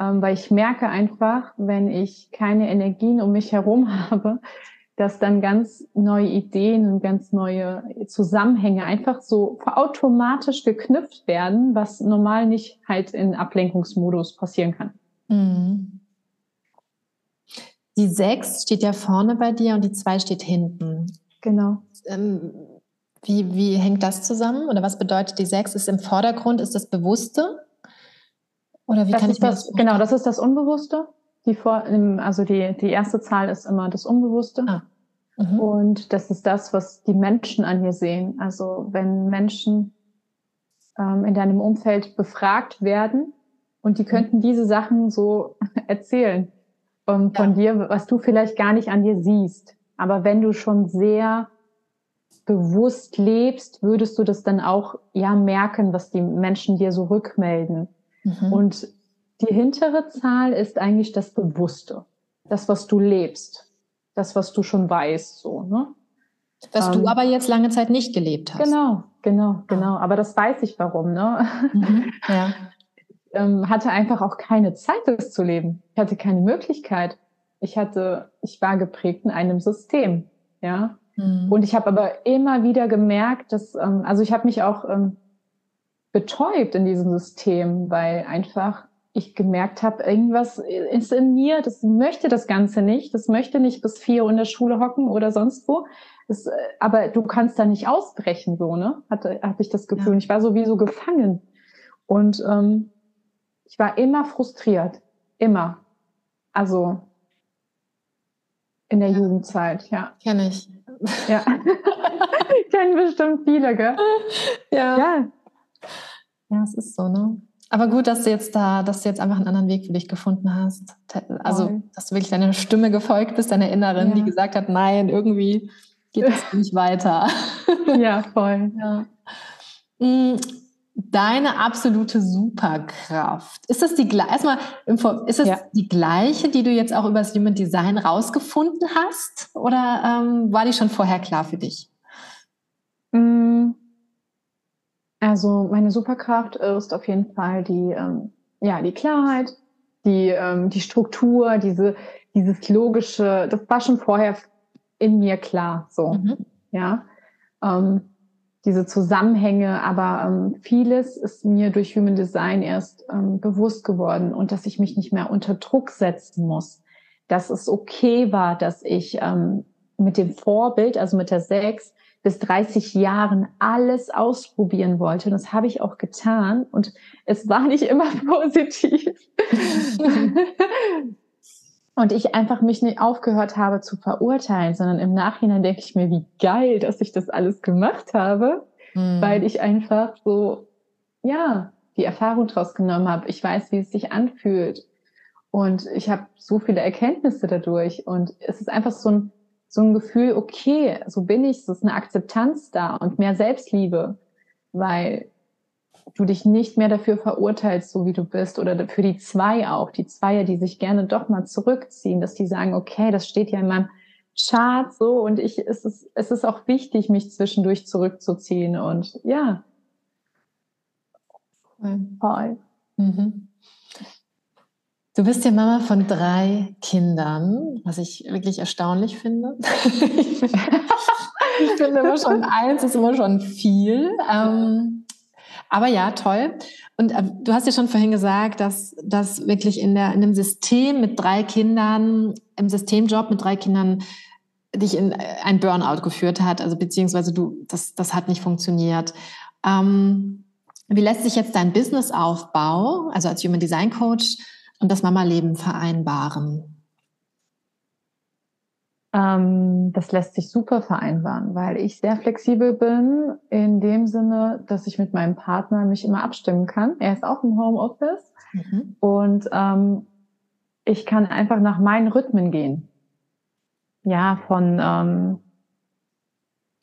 ähm, weil ich merke einfach, wenn ich keine Energien um mich herum habe, dass dann ganz neue Ideen und ganz neue Zusammenhänge einfach so automatisch geknüpft werden, was normal nicht halt in Ablenkungsmodus passieren kann. Mhm. Die sechs steht ja vorne bei dir und die zwei steht hinten. Genau. Ähm, wie, wie hängt das zusammen? Oder was bedeutet die sechs? Ist im Vordergrund, ist das Bewusste? Oder wie das kann ich das? das genau, das ist das Unbewusste. Die vor, also die, die erste Zahl ist immer das Unbewusste. Ah. Mhm. Und das ist das, was die Menschen an dir sehen. Also wenn Menschen ähm, in deinem Umfeld befragt werden und die könnten diese Sachen so erzählen, ähm, von ja. dir, was du vielleicht gar nicht an dir siehst. Aber wenn du schon sehr bewusst lebst, würdest du das dann auch ja merken, was die Menschen dir so rückmelden. Mhm. Und die hintere Zahl ist eigentlich das Bewusste, das, was du lebst, das, was du schon weißt, so, ne? Was ähm, du aber jetzt lange Zeit nicht gelebt hast. Genau, genau, genau. Aber das weiß ich warum, ne? Mhm, ja. ähm, hatte einfach auch keine Zeit, das zu leben. Ich hatte keine Möglichkeit. Ich hatte, ich war geprägt in einem System, ja. Mhm. Und ich habe aber immer wieder gemerkt, dass, ähm, also ich habe mich auch ähm, betäubt in diesem System, weil einfach ich gemerkt habe, irgendwas ist in mir, das möchte das Ganze nicht, das möchte nicht bis vier Uhr in der Schule hocken oder sonst wo. Das, äh, aber du kannst da nicht ausbrechen, so, ne? Hatte, hatte ich das Gefühl. Ja. Ich war sowieso gefangen. Und ähm, ich war immer frustriert. Immer. Also in der ja. Jugendzeit, ja. Kenne ich. Ja. Kennen bestimmt viele, gell? Ja. ja. Ja, es ist so, ne? Aber gut, dass du jetzt da, dass du jetzt einfach einen anderen Weg für dich gefunden hast. Also, Voll. dass du wirklich deiner Stimme gefolgt bist, deiner Inneren, ja. die gesagt hat, nein, irgendwie geht es nicht weiter. Ja, voll. Ja. Deine absolute Superkraft. Ist das die erstmal ist das ja. die gleiche, die du jetzt auch über das Human Design rausgefunden hast? Oder ähm, war die schon vorher klar für dich? Mm. Also meine Superkraft ist auf jeden Fall die, ähm, ja, die Klarheit, die, ähm, die Struktur, diese, dieses logische, das war schon vorher in mir klar, so, mhm. ja. Ähm, diese Zusammenhänge, aber ähm, vieles ist mir durch Human Design erst ähm, bewusst geworden und dass ich mich nicht mehr unter Druck setzen muss, dass es okay war, dass ich ähm, mit dem Vorbild, also mit der Sechs, bis 30 Jahren alles ausprobieren wollte. Und das habe ich auch getan und es war nicht immer positiv. Und ich einfach mich nicht aufgehört habe zu verurteilen, sondern im Nachhinein denke ich mir, wie geil, dass ich das alles gemacht habe, mhm. weil ich einfach so, ja, die Erfahrung draus genommen habe. Ich weiß, wie es sich anfühlt. Und ich habe so viele Erkenntnisse dadurch. Und es ist einfach so ein, so ein Gefühl, okay, so bin ich, es ist eine Akzeptanz da und mehr Selbstliebe, weil du dich nicht mehr dafür verurteilst, so wie du bist, oder für die zwei auch, die Zweier, die sich gerne doch mal zurückziehen, dass die sagen, okay, das steht ja in meinem Chart so und ich, es ist, es ist auch wichtig, mich zwischendurch zurückzuziehen und ja. Voll. Mhm. Du bist ja Mama von drei Kindern, was ich wirklich erstaunlich finde. ich finde immer schon eins ist immer schon viel. Ähm, aber ja, toll. Und äh, du hast ja schon vorhin gesagt, dass das wirklich in, der, in einem System mit drei Kindern, im Systemjob mit drei Kindern dich in äh, ein Burnout geführt hat, also beziehungsweise du, das, das hat nicht funktioniert. Ähm, wie lässt sich jetzt dein Businessaufbau, also als Human Design Coach und das Mama-Leben vereinbaren? Ähm, das lässt sich super vereinbaren, weil ich sehr flexibel bin in dem Sinne, dass ich mit meinem Partner mich immer abstimmen kann. Er ist auch im Homeoffice mhm. und ähm, ich kann einfach nach meinen Rhythmen gehen. Ja, von ähm,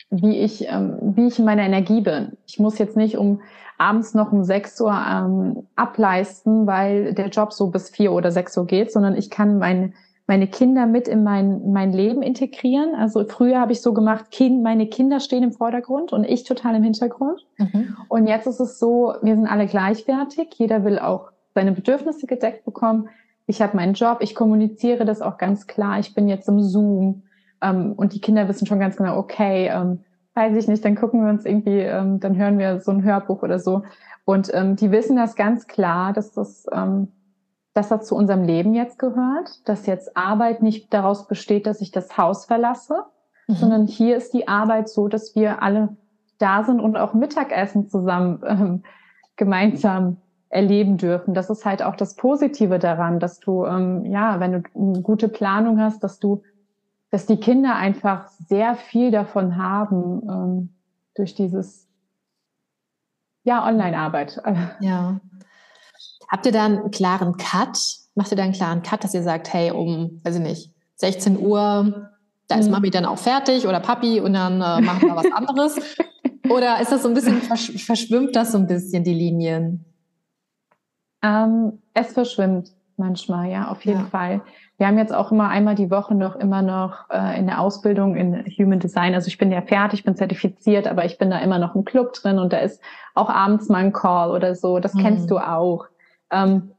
wie ich ähm, wie ich in meiner Energie bin. Ich muss jetzt nicht um abends noch um 6 Uhr ähm, ableisten, weil der Job so bis 4 oder 6 Uhr geht, sondern ich kann mein meine Kinder mit in mein, mein Leben integrieren. Also früher habe ich so gemacht, kind, meine Kinder stehen im Vordergrund und ich total im Hintergrund. Mhm. Und jetzt ist es so, wir sind alle gleichwertig. Jeder will auch seine Bedürfnisse gedeckt bekommen. Ich habe meinen Job, ich kommuniziere das auch ganz klar. Ich bin jetzt im Zoom ähm, und die Kinder wissen schon ganz genau, okay, ähm, weiß ich nicht, dann gucken wir uns irgendwie, ähm, dann hören wir so ein Hörbuch oder so. Und ähm, die wissen das ganz klar, dass das ähm, dass das zu unserem Leben jetzt gehört, dass jetzt Arbeit nicht daraus besteht, dass ich das Haus verlasse, mhm. sondern hier ist die Arbeit so, dass wir alle da sind und auch Mittagessen zusammen ähm, gemeinsam erleben dürfen. Das ist halt auch das Positive daran, dass du, ähm, ja, wenn du eine gute Planung hast, dass du, dass die Kinder einfach sehr viel davon haben ähm, durch dieses, ja, Online-Arbeit. Ja. Habt ihr da einen klaren Cut macht ihr da einen klaren Cut, dass ihr sagt, hey, um, weiß ich nicht, 16 Uhr, da ist mhm. Mami dann auch fertig oder Papi und dann äh, machen wir was anderes? oder ist das so ein bisschen, versch verschwimmt das so ein bisschen, die Linien? Ähm, es verschwimmt manchmal, ja, auf jeden ja. Fall. Wir haben jetzt auch immer einmal die Woche noch immer noch äh, in der Ausbildung in Human Design. Also ich bin ja fertig, bin zertifiziert, aber ich bin da immer noch im Club drin und da ist auch abends mal ein Call oder so. Das mhm. kennst du auch. Ähm,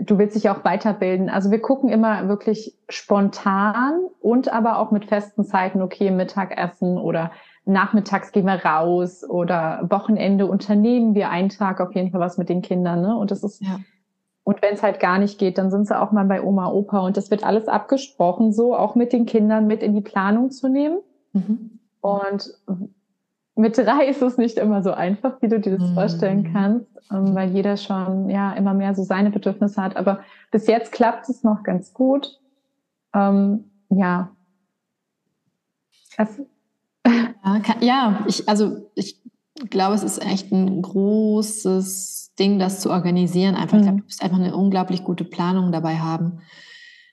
du willst dich auch weiterbilden. Also wir gucken immer wirklich spontan und aber auch mit festen Zeiten, okay, Mittagessen oder nachmittags gehen wir raus oder Wochenende unternehmen wir einen Tag auf jeden Fall was mit den Kindern. Ne? Und das ist ja. Und wenn es halt gar nicht geht, dann sind sie auch mal bei Oma, Opa. Und das wird alles abgesprochen, so auch mit den Kindern mit in die Planung zu nehmen. Mhm. Und mit drei ist es nicht immer so einfach, wie du dir das mhm. vorstellen kannst, ähm, weil jeder schon ja immer mehr so seine Bedürfnisse hat. Aber bis jetzt klappt es noch ganz gut. Ähm, ja. Das, ja, ich, also ich glaube, es ist echt ein großes Ding, das zu organisieren. Einfach, mhm. ich glaube, du musst einfach eine unglaublich gute Planung dabei haben.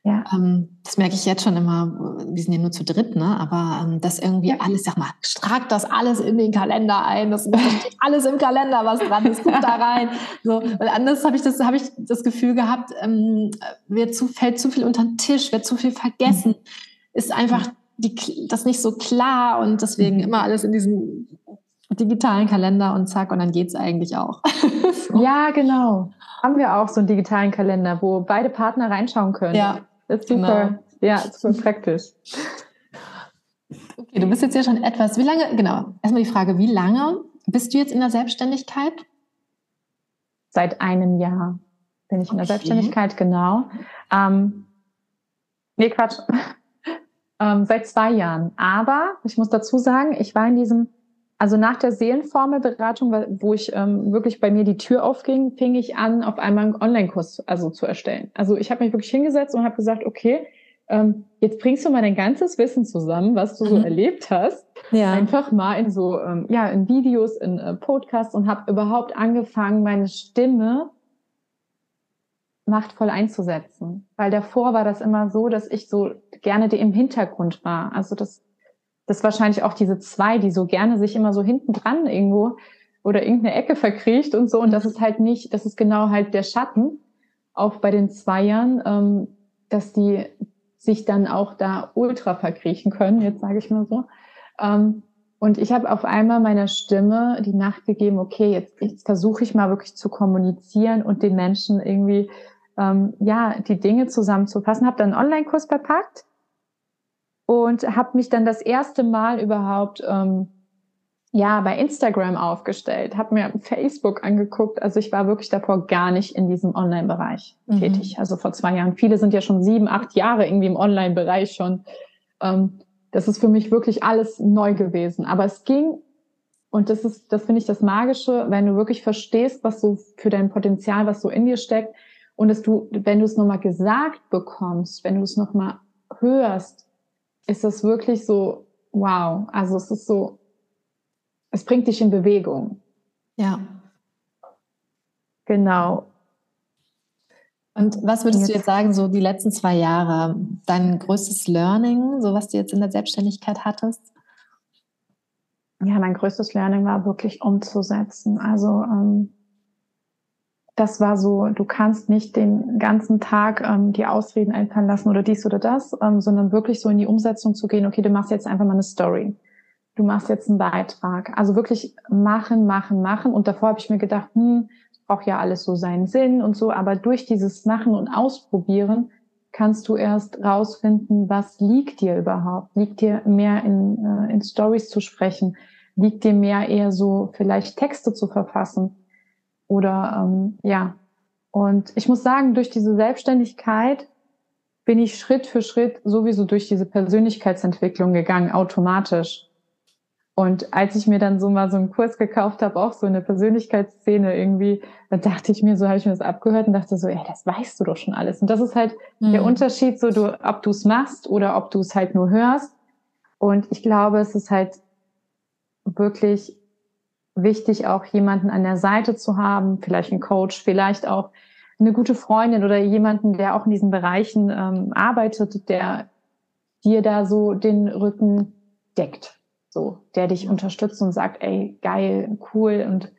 Ja. Ähm, das merke ich jetzt schon immer. Wir sind ja nur zu dritt, ne? Aber ähm, das irgendwie ja. alles, sag mal, trag das alles in den Kalender ein. Das, steht alles im Kalender, was dran ist, guck da rein. So, weil anders habe ich das, habe ich das Gefühl gehabt, ähm, wird zu, fällt zu viel unter den Tisch, wird zu viel vergessen, ist einfach die, das nicht so klar und deswegen mhm. immer alles in diesen digitalen Kalender und zack, und dann geht es eigentlich auch. so. Ja, genau. Haben wir auch so einen digitalen Kalender, wo beide Partner reinschauen können. Ja. Das ist super. Genau. Ja, super praktisch. Okay, du bist jetzt ja schon etwas, wie lange, genau, erstmal die Frage, wie lange bist du jetzt in der Selbstständigkeit? Seit einem Jahr bin ich okay. in der Selbstständigkeit, genau. Ähm, nee, Quatsch. ähm, seit zwei Jahren. Aber ich muss dazu sagen, ich war in diesem also nach der Seelenformelberatung, wo ich ähm, wirklich bei mir die Tür aufging, fing ich an, auf einmal einen Online-Kurs also zu erstellen. Also ich habe mich wirklich hingesetzt und habe gesagt, okay, ähm, jetzt bringst du mal dein ganzes Wissen zusammen, was du so mhm. erlebt hast, ja. einfach mal in so ähm, ja in Videos, in äh, Podcasts und habe überhaupt angefangen, meine Stimme machtvoll einzusetzen. Weil davor war das immer so, dass ich so gerne die im Hintergrund war. Also das das ist wahrscheinlich auch diese zwei, die so gerne sich immer so hinten dran irgendwo oder irgendeine Ecke verkriecht und so. Und das ist halt nicht, das ist genau halt der Schatten, auch bei den Zweiern, ähm, dass die sich dann auch da ultra verkriechen können, jetzt sage ich mal so. Ähm, und ich habe auf einmal meiner Stimme die Nacht gegeben, okay, jetzt, jetzt versuche ich mal wirklich zu kommunizieren und den Menschen irgendwie ähm, ja die Dinge zusammenzufassen. Habe dann einen Online-Kurs verpackt und habe mich dann das erste Mal überhaupt ähm, ja bei Instagram aufgestellt, habe mir Facebook angeguckt. Also ich war wirklich davor gar nicht in diesem Online-Bereich mhm. tätig. Also vor zwei Jahren. Viele sind ja schon sieben, acht Jahre irgendwie im Online-Bereich schon. Ähm, das ist für mich wirklich alles neu gewesen. Aber es ging und das ist, das finde ich das Magische, wenn du wirklich verstehst, was so für dein Potenzial, was so in dir steckt, und dass du, wenn du es nochmal gesagt bekommst, wenn du es nochmal hörst, ist das wirklich so, wow. Also es ist so, es bringt dich in Bewegung. Ja. Genau. Und was würdest jetzt, du jetzt sagen, so die letzten zwei Jahre, dein größtes Learning, so was du jetzt in der Selbstständigkeit hattest? Ja, mein größtes Learning war wirklich umzusetzen. Also ähm, das war so, du kannst nicht den ganzen Tag ähm, die Ausreden einfallen lassen oder dies oder das, ähm, sondern wirklich so in die Umsetzung zu gehen, okay, du machst jetzt einfach mal eine Story. Du machst jetzt einen Beitrag. Also wirklich machen, machen, machen. Und davor habe ich mir gedacht, hm, braucht ja alles so seinen Sinn und so. Aber durch dieses Machen und Ausprobieren kannst du erst rausfinden, was liegt dir überhaupt? Liegt dir mehr in, äh, in Stories zu sprechen? Liegt dir mehr eher so vielleicht Texte zu verfassen? Oder ähm, ja. Und ich muss sagen, durch diese Selbstständigkeit bin ich Schritt für Schritt sowieso durch diese Persönlichkeitsentwicklung gegangen, automatisch. Und als ich mir dann so mal so einen Kurs gekauft habe, auch so eine Persönlichkeitsszene irgendwie, da dachte ich mir, so habe ich mir das abgehört und dachte so, ey, das weißt du doch schon alles. Und das ist halt mhm. der Unterschied, so du, ob du es machst oder ob du es halt nur hörst. Und ich glaube, es ist halt wirklich wichtig, auch jemanden an der Seite zu haben, vielleicht einen Coach, vielleicht auch eine gute Freundin oder jemanden, der auch in diesen Bereichen ähm, arbeitet, der dir da so den Rücken deckt, so, der dich unterstützt und sagt, ey, geil, cool und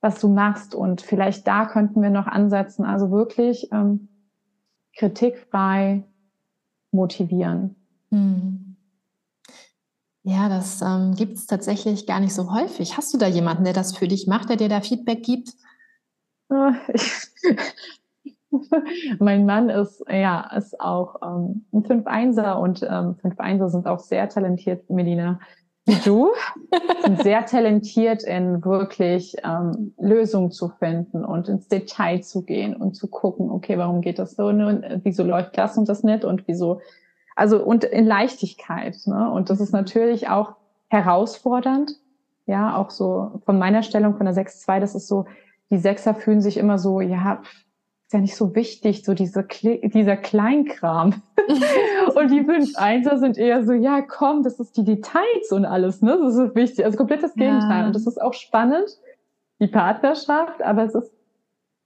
was du machst und vielleicht da könnten wir noch ansetzen. Also wirklich ähm, kritikfrei motivieren. Hm. Ja, das ähm, gibt es tatsächlich gar nicht so häufig. Hast du da jemanden, der das für dich macht, der dir da Feedback gibt? mein Mann ist, ja, ist auch ähm, ein 5-1er und ähm, 5-1er sind auch sehr talentiert, Melina. Wie du, sind sehr talentiert in wirklich ähm, Lösungen zu finden und ins Detail zu gehen und zu gucken, okay, warum geht das so und wieso läuft das und das nicht und wieso, also und in Leichtigkeit. Ne? Und das ist natürlich auch herausfordernd, ja, auch so von meiner Stellung von der 6-2, das ist so, die Sechser fühlen sich immer so, ja, ist ja nicht so wichtig, so diese, dieser Kleinkram. und die fünf Einser sind eher so, ja, komm, das ist die Details und alles, ne? Das ist wichtig. Also komplett das Gegenteil. Ja. Und das ist auch spannend, die Partnerschaft, aber es ist,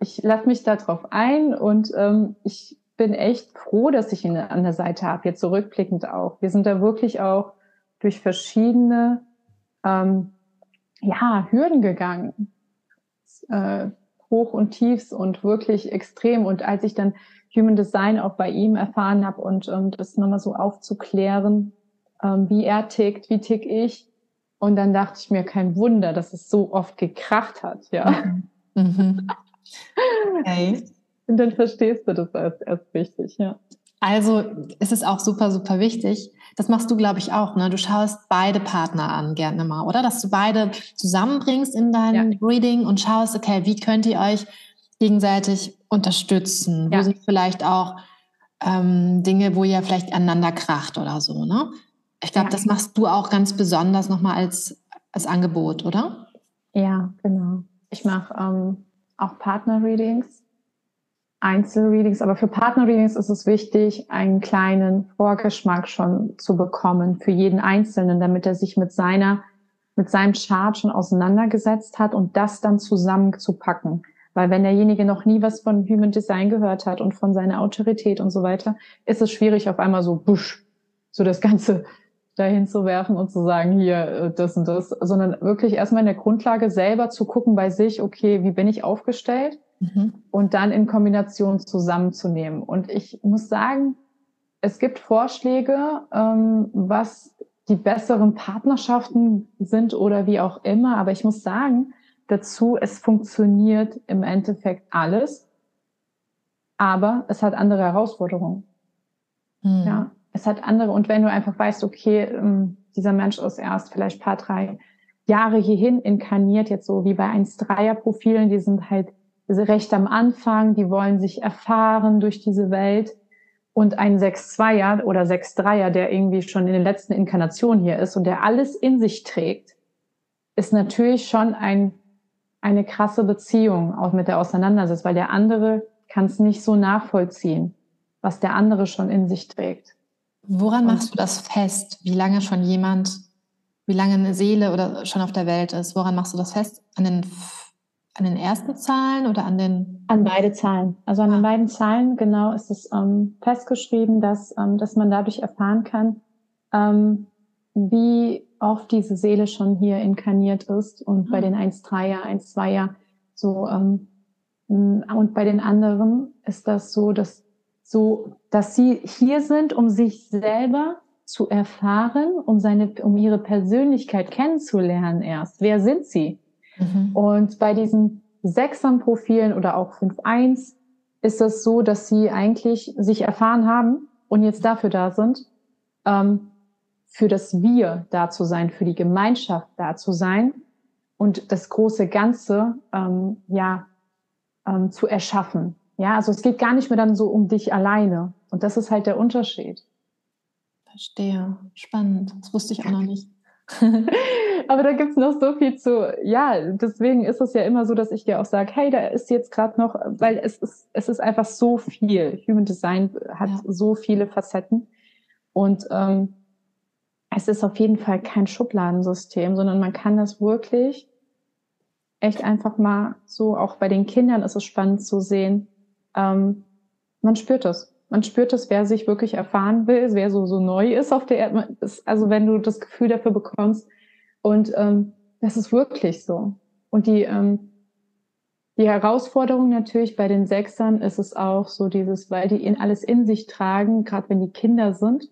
ich lasse mich da drauf ein und ähm, ich bin echt froh, dass ich ihn an der Seite habe, jetzt zurückblickend auch. Wir sind da wirklich auch durch verschiedene ähm, ja, Hürden gegangen. Äh, Hoch und Tiefs und wirklich extrem. Und als ich dann Human Design auch bei ihm erfahren habe und ähm, das nochmal so aufzuklären, ähm, wie er tickt, wie tick ich. Und dann dachte ich mir, kein Wunder, dass es so oft gekracht hat, ja. Mhm. mhm. Okay. Und dann verstehst du das erst, erst richtig, ja. Also ist es auch super, super wichtig. Das machst du, glaube ich, auch. Ne? Du schaust beide Partner an, gerne mal, oder? Dass du beide zusammenbringst in deinem ja. Reading und schaust, okay, wie könnt ihr euch gegenseitig unterstützen? Ja. Wo sind vielleicht auch ähm, Dinge, wo ihr vielleicht aneinander kracht oder so, ne? Ich glaube, ja. das machst du auch ganz besonders nochmal als, als Angebot, oder? Ja, genau. Ich mache ähm, auch Partner-Readings Einzelreadings, aber für Partnerreadings ist es wichtig, einen kleinen Vorgeschmack schon zu bekommen für jeden Einzelnen, damit er sich mit seiner, mit seinem Chart schon auseinandergesetzt hat und das dann zusammenzupacken. Weil wenn derjenige noch nie was von Human Design gehört hat und von seiner Autorität und so weiter, ist es schwierig, auf einmal so busch, so das Ganze dahin zu werfen und zu sagen, hier, äh, das und das, sondern wirklich erstmal in der Grundlage selber zu gucken bei sich, okay, wie bin ich aufgestellt? Mhm. und dann in Kombination zusammenzunehmen. Und ich muss sagen, es gibt Vorschläge, ähm, was die besseren Partnerschaften sind oder wie auch immer. Aber ich muss sagen, dazu, es funktioniert im Endeffekt alles, aber es hat andere Herausforderungen. Mhm. Ja, es hat andere. Und wenn du einfach weißt, okay, ähm, dieser Mensch ist erst vielleicht paar drei Jahre hierhin inkarniert, jetzt so wie bei 1-3er-Profilen, die sind halt recht am Anfang, die wollen sich erfahren durch diese Welt. Und ein 6-2er oder 6-3er, der irgendwie schon in den letzten Inkarnationen hier ist und der alles in sich trägt, ist natürlich schon ein, eine krasse Beziehung auch mit der Auseinandersetzung, weil der andere kann es nicht so nachvollziehen, was der andere schon in sich trägt. Woran machst du das fest, wie lange schon jemand, wie lange eine Seele oder schon auf der Welt ist? Woran machst du das fest? An den an den ersten Zahlen oder an den? An beide Zahlen. Also an ah. den beiden Zahlen genau ist es ähm, festgeschrieben, dass, ähm, dass man dadurch erfahren kann, ähm, wie oft diese Seele schon hier inkarniert ist und mhm. bei den 1-3er, 1-2er so ähm, und bei den anderen ist das so, dass so, dass sie hier sind, um sich selber zu erfahren, um seine, um ihre Persönlichkeit kennenzulernen erst. Wer sind sie? Mhm. Und bei diesen Sechsern-Profilen oder auch 5-1 ist es so, dass sie eigentlich sich erfahren haben und jetzt dafür da sind, ähm, für das Wir da zu sein, für die Gemeinschaft da zu sein und das große Ganze ähm, ja ähm, zu erschaffen. Ja, also es geht gar nicht mehr dann so um dich alleine. Und das ist halt der Unterschied. Verstehe. Spannend. Das wusste ich auch noch nicht. Aber da gibt's noch so viel zu, ja, deswegen ist es ja immer so, dass ich dir auch sage, hey, da ist jetzt gerade noch, weil es ist, es ist einfach so viel. Human Design hat ja. so viele Facetten. Und ähm, es ist auf jeden Fall kein Schubladensystem, sondern man kann das wirklich echt einfach mal so, auch bei den Kindern ist es spannend zu sehen, ähm, man spürt es. Man spürt es, wer sich wirklich erfahren will, wer so, so neu ist auf der Erde. Also wenn du das Gefühl dafür bekommst. Und ähm, das ist wirklich so. Und die, ähm, die Herausforderung natürlich bei den Sechsern ist es auch so dieses, weil die in alles in sich tragen, gerade wenn die Kinder sind,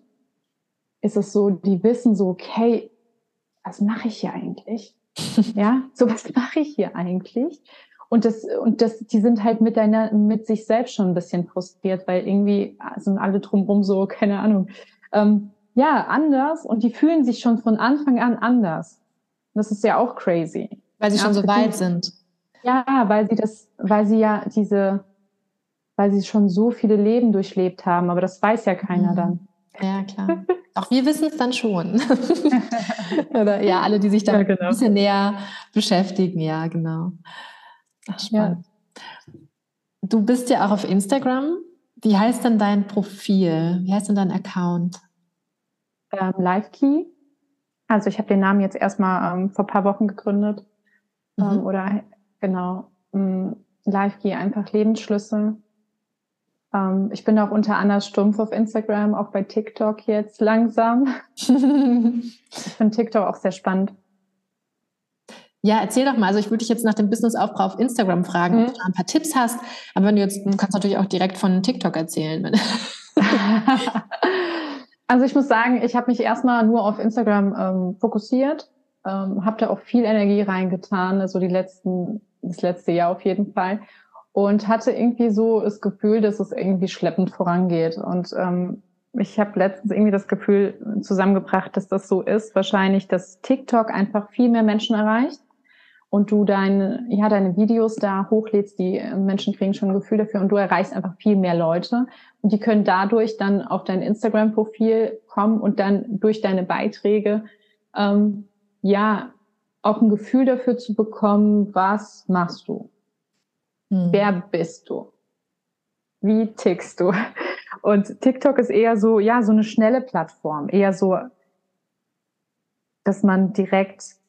ist es so, die wissen so, okay, was mache ich hier eigentlich? ja, so was mache ich hier eigentlich? Und das, und das, die sind halt mit deiner, mit sich selbst schon ein bisschen frustriert, weil irgendwie sind alle drumherum so, keine Ahnung, ähm, ja, anders und die fühlen sich schon von Anfang an anders. Das ist ja auch crazy. Weil sie ja, schon so weit sind. Ja, weil sie das, weil sie ja diese, weil sie schon so viele Leben durchlebt haben, aber das weiß ja keiner mhm. dann. Ja, klar. Auch wir wissen es dann schon. Oder ja, alle, die sich da ja, genau. ein bisschen näher beschäftigen, ja, genau. Ach, spannend. Ja. Du bist ja auch auf Instagram. Wie heißt denn dein Profil? Wie heißt denn dein Account? Ähm, LiveKey. Also ich habe den Namen jetzt erstmal ähm, vor ein paar Wochen gegründet. Ähm, mhm. Ähm, oder genau, ähm, LiveKey einfach Lebensschlüssel. Ähm, ich bin auch unter Anna Stumpf auf Instagram, auch bei TikTok jetzt langsam. ich finde TikTok auch sehr spannend. Ja, erzähl doch mal. Also ich würde dich jetzt nach dem Businessaufbau auf Instagram fragen, mhm. ob du da ein paar Tipps hast. Aber wenn du jetzt, du kannst natürlich auch direkt von TikTok erzählen. also ich muss sagen, ich habe mich erstmal nur auf Instagram ähm, fokussiert, ähm, habe da auch viel Energie reingetan, also die letzten, das letzte Jahr auf jeden Fall. Und hatte irgendwie so das Gefühl, dass es irgendwie schleppend vorangeht. Und ähm, ich habe letztens irgendwie das Gefühl zusammengebracht, dass das so ist. Wahrscheinlich, dass TikTok einfach viel mehr Menschen erreicht und du deine, ja, deine Videos da hochlädst, die Menschen kriegen schon ein Gefühl dafür und du erreichst einfach viel mehr Leute und die können dadurch dann auf dein Instagram-Profil kommen und dann durch deine Beiträge ähm, ja auch ein Gefühl dafür zu bekommen, was machst du? Hm. Wer bist du? Wie tickst du? Und TikTok ist eher so, ja, so eine schnelle Plattform, eher so, dass man direkt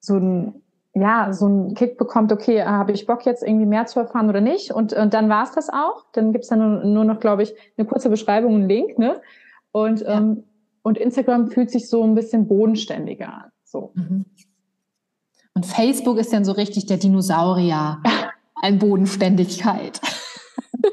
so ein ja, so ein Kick bekommt, okay, habe ich Bock jetzt irgendwie mehr zu erfahren oder nicht? Und, und dann war es das auch. Dann gibt's dann nur, nur noch, glaube ich, eine kurze Beschreibung, einen Link, ne? Und, ja. ähm, und Instagram fühlt sich so ein bisschen bodenständiger an. So. Mhm. Und Facebook ist dann so richtig der Dinosaurier an Bodenständigkeit.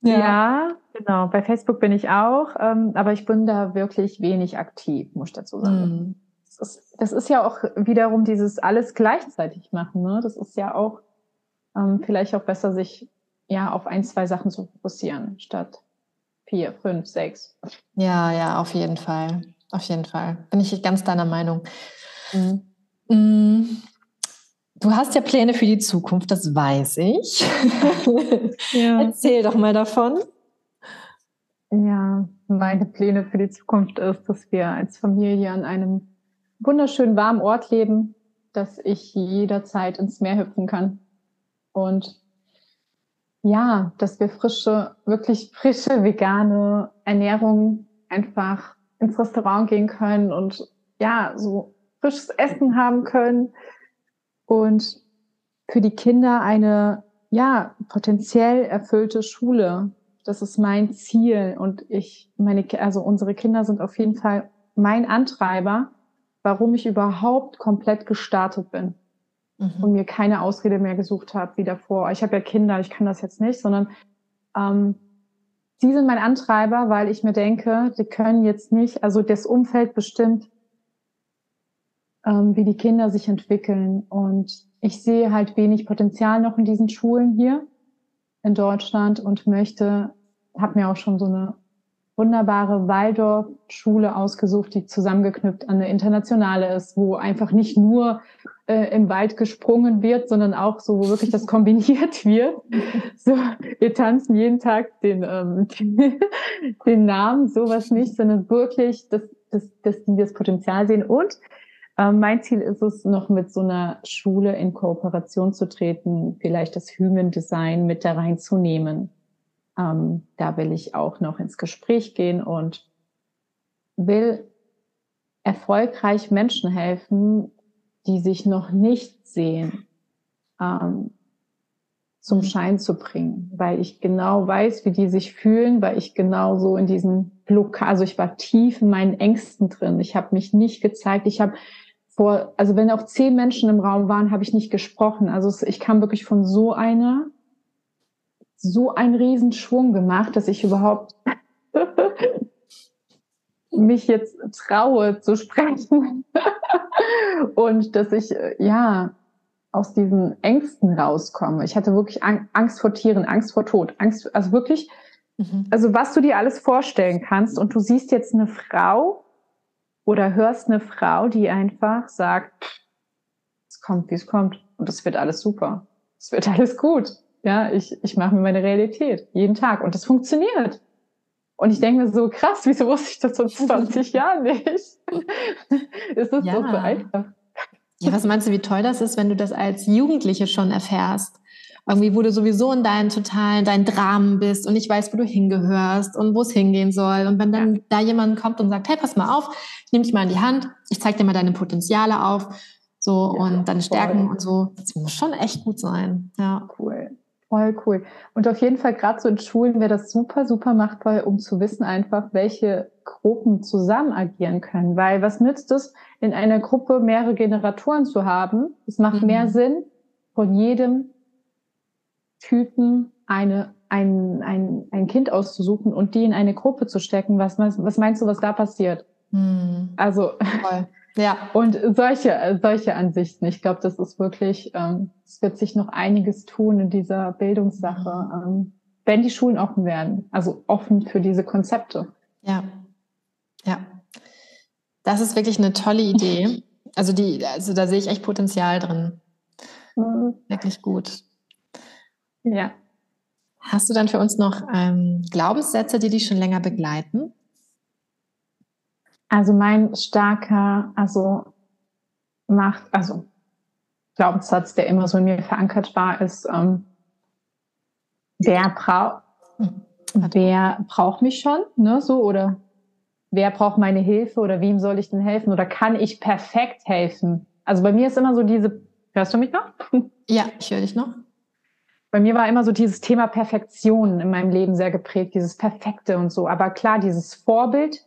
ja. ja. genau. Bei Facebook bin ich auch, ähm, aber ich bin da wirklich wenig aktiv, muss ich dazu sagen. Mhm ist, das ist ja auch wiederum dieses alles gleichzeitig machen. Ne? Das ist ja auch ähm, vielleicht auch besser, sich ja auf ein, zwei Sachen zu fokussieren, statt vier, fünf, sechs. Ja, ja, auf jeden Fall. Auf jeden Fall. Bin ich ganz deiner Meinung. Mhm. Mm. Du hast ja Pläne für die Zukunft, das weiß ich. Ja. Erzähl doch mal davon. Ja, meine Pläne für die Zukunft ist, dass wir als Familie an einem wunderschön warmen Ort leben, dass ich jederzeit ins Meer hüpfen kann. Und ja, dass wir frische, wirklich frische vegane Ernährung einfach ins Restaurant gehen können und ja, so frisches Essen haben können und für die Kinder eine ja, potenziell erfüllte Schule. Das ist mein Ziel und ich meine also unsere Kinder sind auf jeden Fall mein Antreiber warum ich überhaupt komplett gestartet bin mhm. und mir keine Ausrede mehr gesucht habe wie davor. Ich habe ja Kinder, ich kann das jetzt nicht, sondern ähm, die sind mein Antreiber, weil ich mir denke, die können jetzt nicht, also das Umfeld bestimmt, ähm, wie die Kinder sich entwickeln. Und ich sehe halt wenig Potenzial noch in diesen Schulen hier in Deutschland und möchte, habe mir auch schon so eine wunderbare Waldorf-Schule ausgesucht, die zusammengeknüpft an eine internationale ist, wo einfach nicht nur äh, im Wald gesprungen wird, sondern auch so, wo wirklich das kombiniert wird. So, wir tanzen jeden Tag den, ähm, den Namen, sowas nicht, sondern wirklich, dass, dass, dass die das Potenzial sehen. Und ähm, mein Ziel ist es, noch mit so einer Schule in Kooperation zu treten, vielleicht das Human Design mit da reinzunehmen ähm, da will ich auch noch ins Gespräch gehen und will erfolgreich Menschen helfen, die sich noch nicht sehen, ähm, zum mhm. Schein zu bringen, weil ich genau weiß, wie die sich fühlen, weil ich genau so in diesen Block, also ich war tief in meinen Ängsten drin. Ich habe mich nicht gezeigt. Ich habe vor, also wenn auch zehn Menschen im Raum waren, habe ich nicht gesprochen. Also ich kam wirklich von so einer, so einen Riesenschwung gemacht, dass ich überhaupt mich jetzt traue zu sprechen und dass ich ja aus diesen Ängsten rauskomme. Ich hatte wirklich Angst vor Tieren, Angst vor Tod, Angst, also wirklich, mhm. also was du dir alles vorstellen kannst und du siehst jetzt eine Frau oder hörst eine Frau, die einfach sagt, es kommt, wie es kommt und es wird alles super. Es wird alles gut. Ja, ich, ich mache mir meine Realität jeden Tag und das funktioniert. Und ich denke mir so, krass, wieso wusste ich das vor 20 Jahren nicht? es ist ja. so einfach. Ja, was meinst du, wie toll das ist, wenn du das als Jugendliche schon erfährst? Irgendwie, wo du sowieso in deinen totalen, deinen Dramen bist und nicht weißt, wo du hingehörst und wo es hingehen soll. Und wenn dann ja. da jemand kommt und sagt, hey, pass mal auf, ich nehme dich mal in die Hand, ich zeige dir mal deine Potenziale auf, so ja, und deine Stärken voll. und so. Das muss schon echt gut sein. Ja. Cool. Voll cool. Und auf jeden Fall gerade so in Schulen wäre das super, super machtvoll, um zu wissen einfach, welche Gruppen zusammen agieren können. Weil was nützt es, in einer Gruppe mehrere Generatoren zu haben? Es macht mhm. mehr Sinn, von jedem Typen eine, ein, ein, ein Kind auszusuchen und die in eine Gruppe zu stecken. Was, was meinst du, was da passiert? Mhm. Also, Voll. Ja, und solche, solche Ansichten. Ich glaube, das ist wirklich, ähm, es wird sich noch einiges tun in dieser Bildungssache, mhm. ähm, wenn die Schulen offen werden, also offen für diese Konzepte. Ja, ja. Das ist wirklich eine tolle Idee. Also die, also da sehe ich echt Potenzial drin. Mhm. Wirklich gut. Ja. Hast du dann für uns noch ähm, Glaubenssätze, die dich schon länger begleiten? Also mein starker, also Macht, also Glaubenssatz, der immer so in mir verankert war, ist, ähm, wer braucht, wer braucht mich schon, ne, so, oder wer braucht meine Hilfe oder wem soll ich denn helfen oder kann ich perfekt helfen? Also bei mir ist immer so diese, hörst du mich noch? Ja, ich höre dich noch. Bei mir war immer so dieses Thema Perfektion in meinem Leben sehr geprägt, dieses Perfekte und so. Aber klar, dieses Vorbild,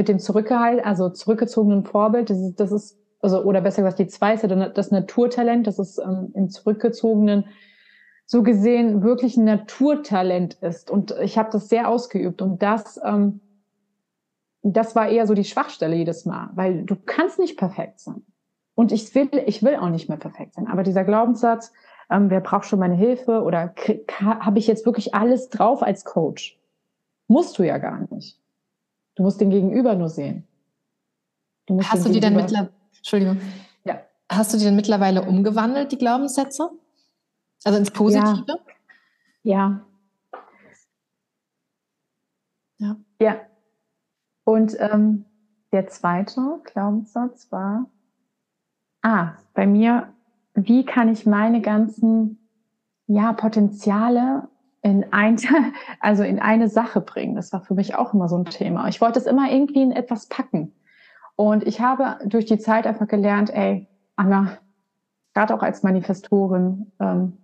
mit dem Zurückgehalt, also zurückgezogenen Vorbild, das ist, das ist also oder besser gesagt die zweite, das Naturtalent, das ist ähm, im zurückgezogenen so gesehen wirklich ein Naturtalent ist. Und ich habe das sehr ausgeübt und das ähm, das war eher so die Schwachstelle jedes Mal, weil du kannst nicht perfekt sein. Und ich will, ich will auch nicht mehr perfekt sein. Aber dieser Glaubenssatz, ähm, wer braucht schon meine Hilfe oder habe ich jetzt wirklich alles drauf als Coach? Musst du ja gar nicht. Du musst den Gegenüber nur sehen. Du Hast du die dann mittlerweile, Entschuldigung. Ja. Hast du die dann mittlerweile umgewandelt, die Glaubenssätze? Also ins Positive? Ja. Ja. Ja. Und ähm, der zweite Glaubenssatz war, ah, bei mir, wie kann ich meine ganzen ja, Potenziale in ein, also in eine Sache bringen. Das war für mich auch immer so ein Thema. Ich wollte es immer irgendwie in etwas packen. Und ich habe durch die Zeit einfach gelernt, ey, Anna, gerade auch als Manifestorin, ähm,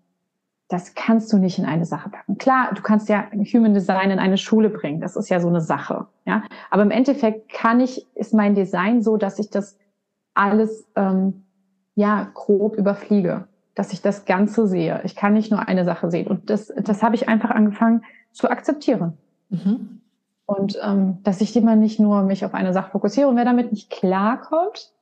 das kannst du nicht in eine Sache packen. Klar, du kannst ja Human Design in eine Schule bringen. Das ist ja so eine Sache. Ja, aber im Endeffekt kann ich, ist mein Design so, dass ich das alles ähm, ja grob überfliege dass ich das Ganze sehe. Ich kann nicht nur eine Sache sehen. Und das, das habe ich einfach angefangen zu akzeptieren. Mhm. Und ähm, dass ich immer nicht nur mich auf eine Sache fokussiere. Und wer damit nicht klarkommt,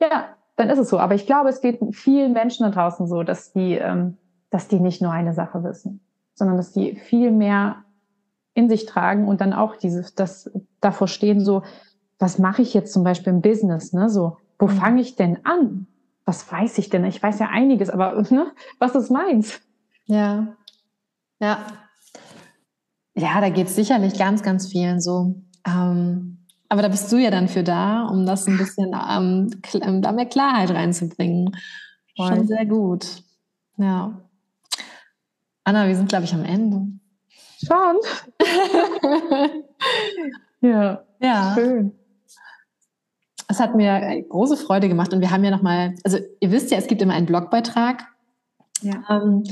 ja, dann ist es so. Aber ich glaube, es geht vielen Menschen da draußen so, dass die, ähm, dass die nicht nur eine Sache wissen, sondern dass die viel mehr in sich tragen und dann auch dieses, das davor stehen, so, was mache ich jetzt zum Beispiel im Business, ne? So, wo mhm. fange ich denn an? Was weiß ich denn? Ich weiß ja einiges, aber ne, was ist meins? Ja, ja. Ja, da geht es sicherlich ganz, ganz vielen so. Ähm, aber da bist du ja dann für da, um das ein bisschen, ähm, ähm da mehr Klarheit reinzubringen. Voll. Schon sehr gut. Ja. Anna, wir sind, glaube ich, am Ende. Schon. ja. Ja. Schön. Es hat mir große Freude gemacht und wir haben ja nochmal, also ihr wisst ja, es gibt immer einen Blogbeitrag. Ja. Ähm,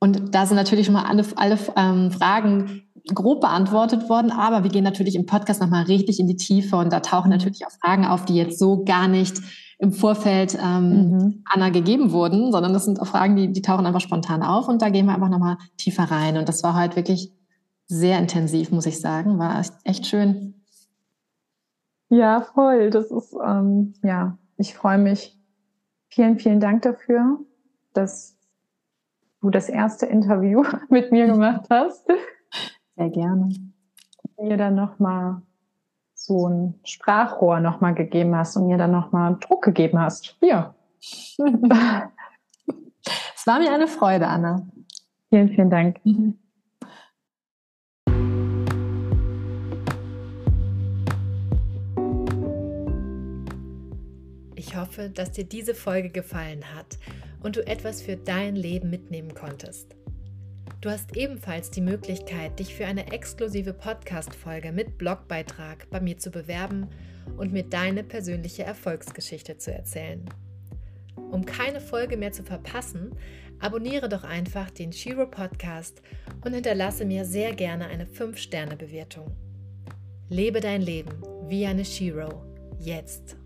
Und da sind natürlich schon mal alle, alle ähm, Fragen grob beantwortet worden, aber wir gehen natürlich im Podcast nochmal richtig in die Tiefe und da tauchen natürlich auch Fragen auf, die jetzt so gar nicht im Vorfeld ähm, mhm. Anna gegeben wurden, sondern das sind auch Fragen, die, die tauchen einfach spontan auf und da gehen wir einfach nochmal tiefer rein. Und das war heute wirklich sehr intensiv, muss ich sagen. War echt schön. Ja, voll. Das ist, ähm, ja, ich freue mich. Vielen, vielen Dank dafür, dass du das erste Interview mit mir gemacht hast. Sehr gerne. Mir dann nochmal so ein Sprachrohr nochmal gegeben hast und mir dann nochmal Druck gegeben hast. Ja. es war mir eine Freude, Anna. Vielen, vielen Dank. Ich hoffe, dass dir diese Folge gefallen hat und du etwas für dein Leben mitnehmen konntest. Du hast ebenfalls die Möglichkeit, dich für eine exklusive Podcast-Folge mit Blogbeitrag bei mir zu bewerben und mir deine persönliche Erfolgsgeschichte zu erzählen. Um keine Folge mehr zu verpassen, abonniere doch einfach den Shiro Podcast und hinterlasse mir sehr gerne eine 5-Sterne-Bewertung. Lebe dein Leben wie eine Shiro. Jetzt.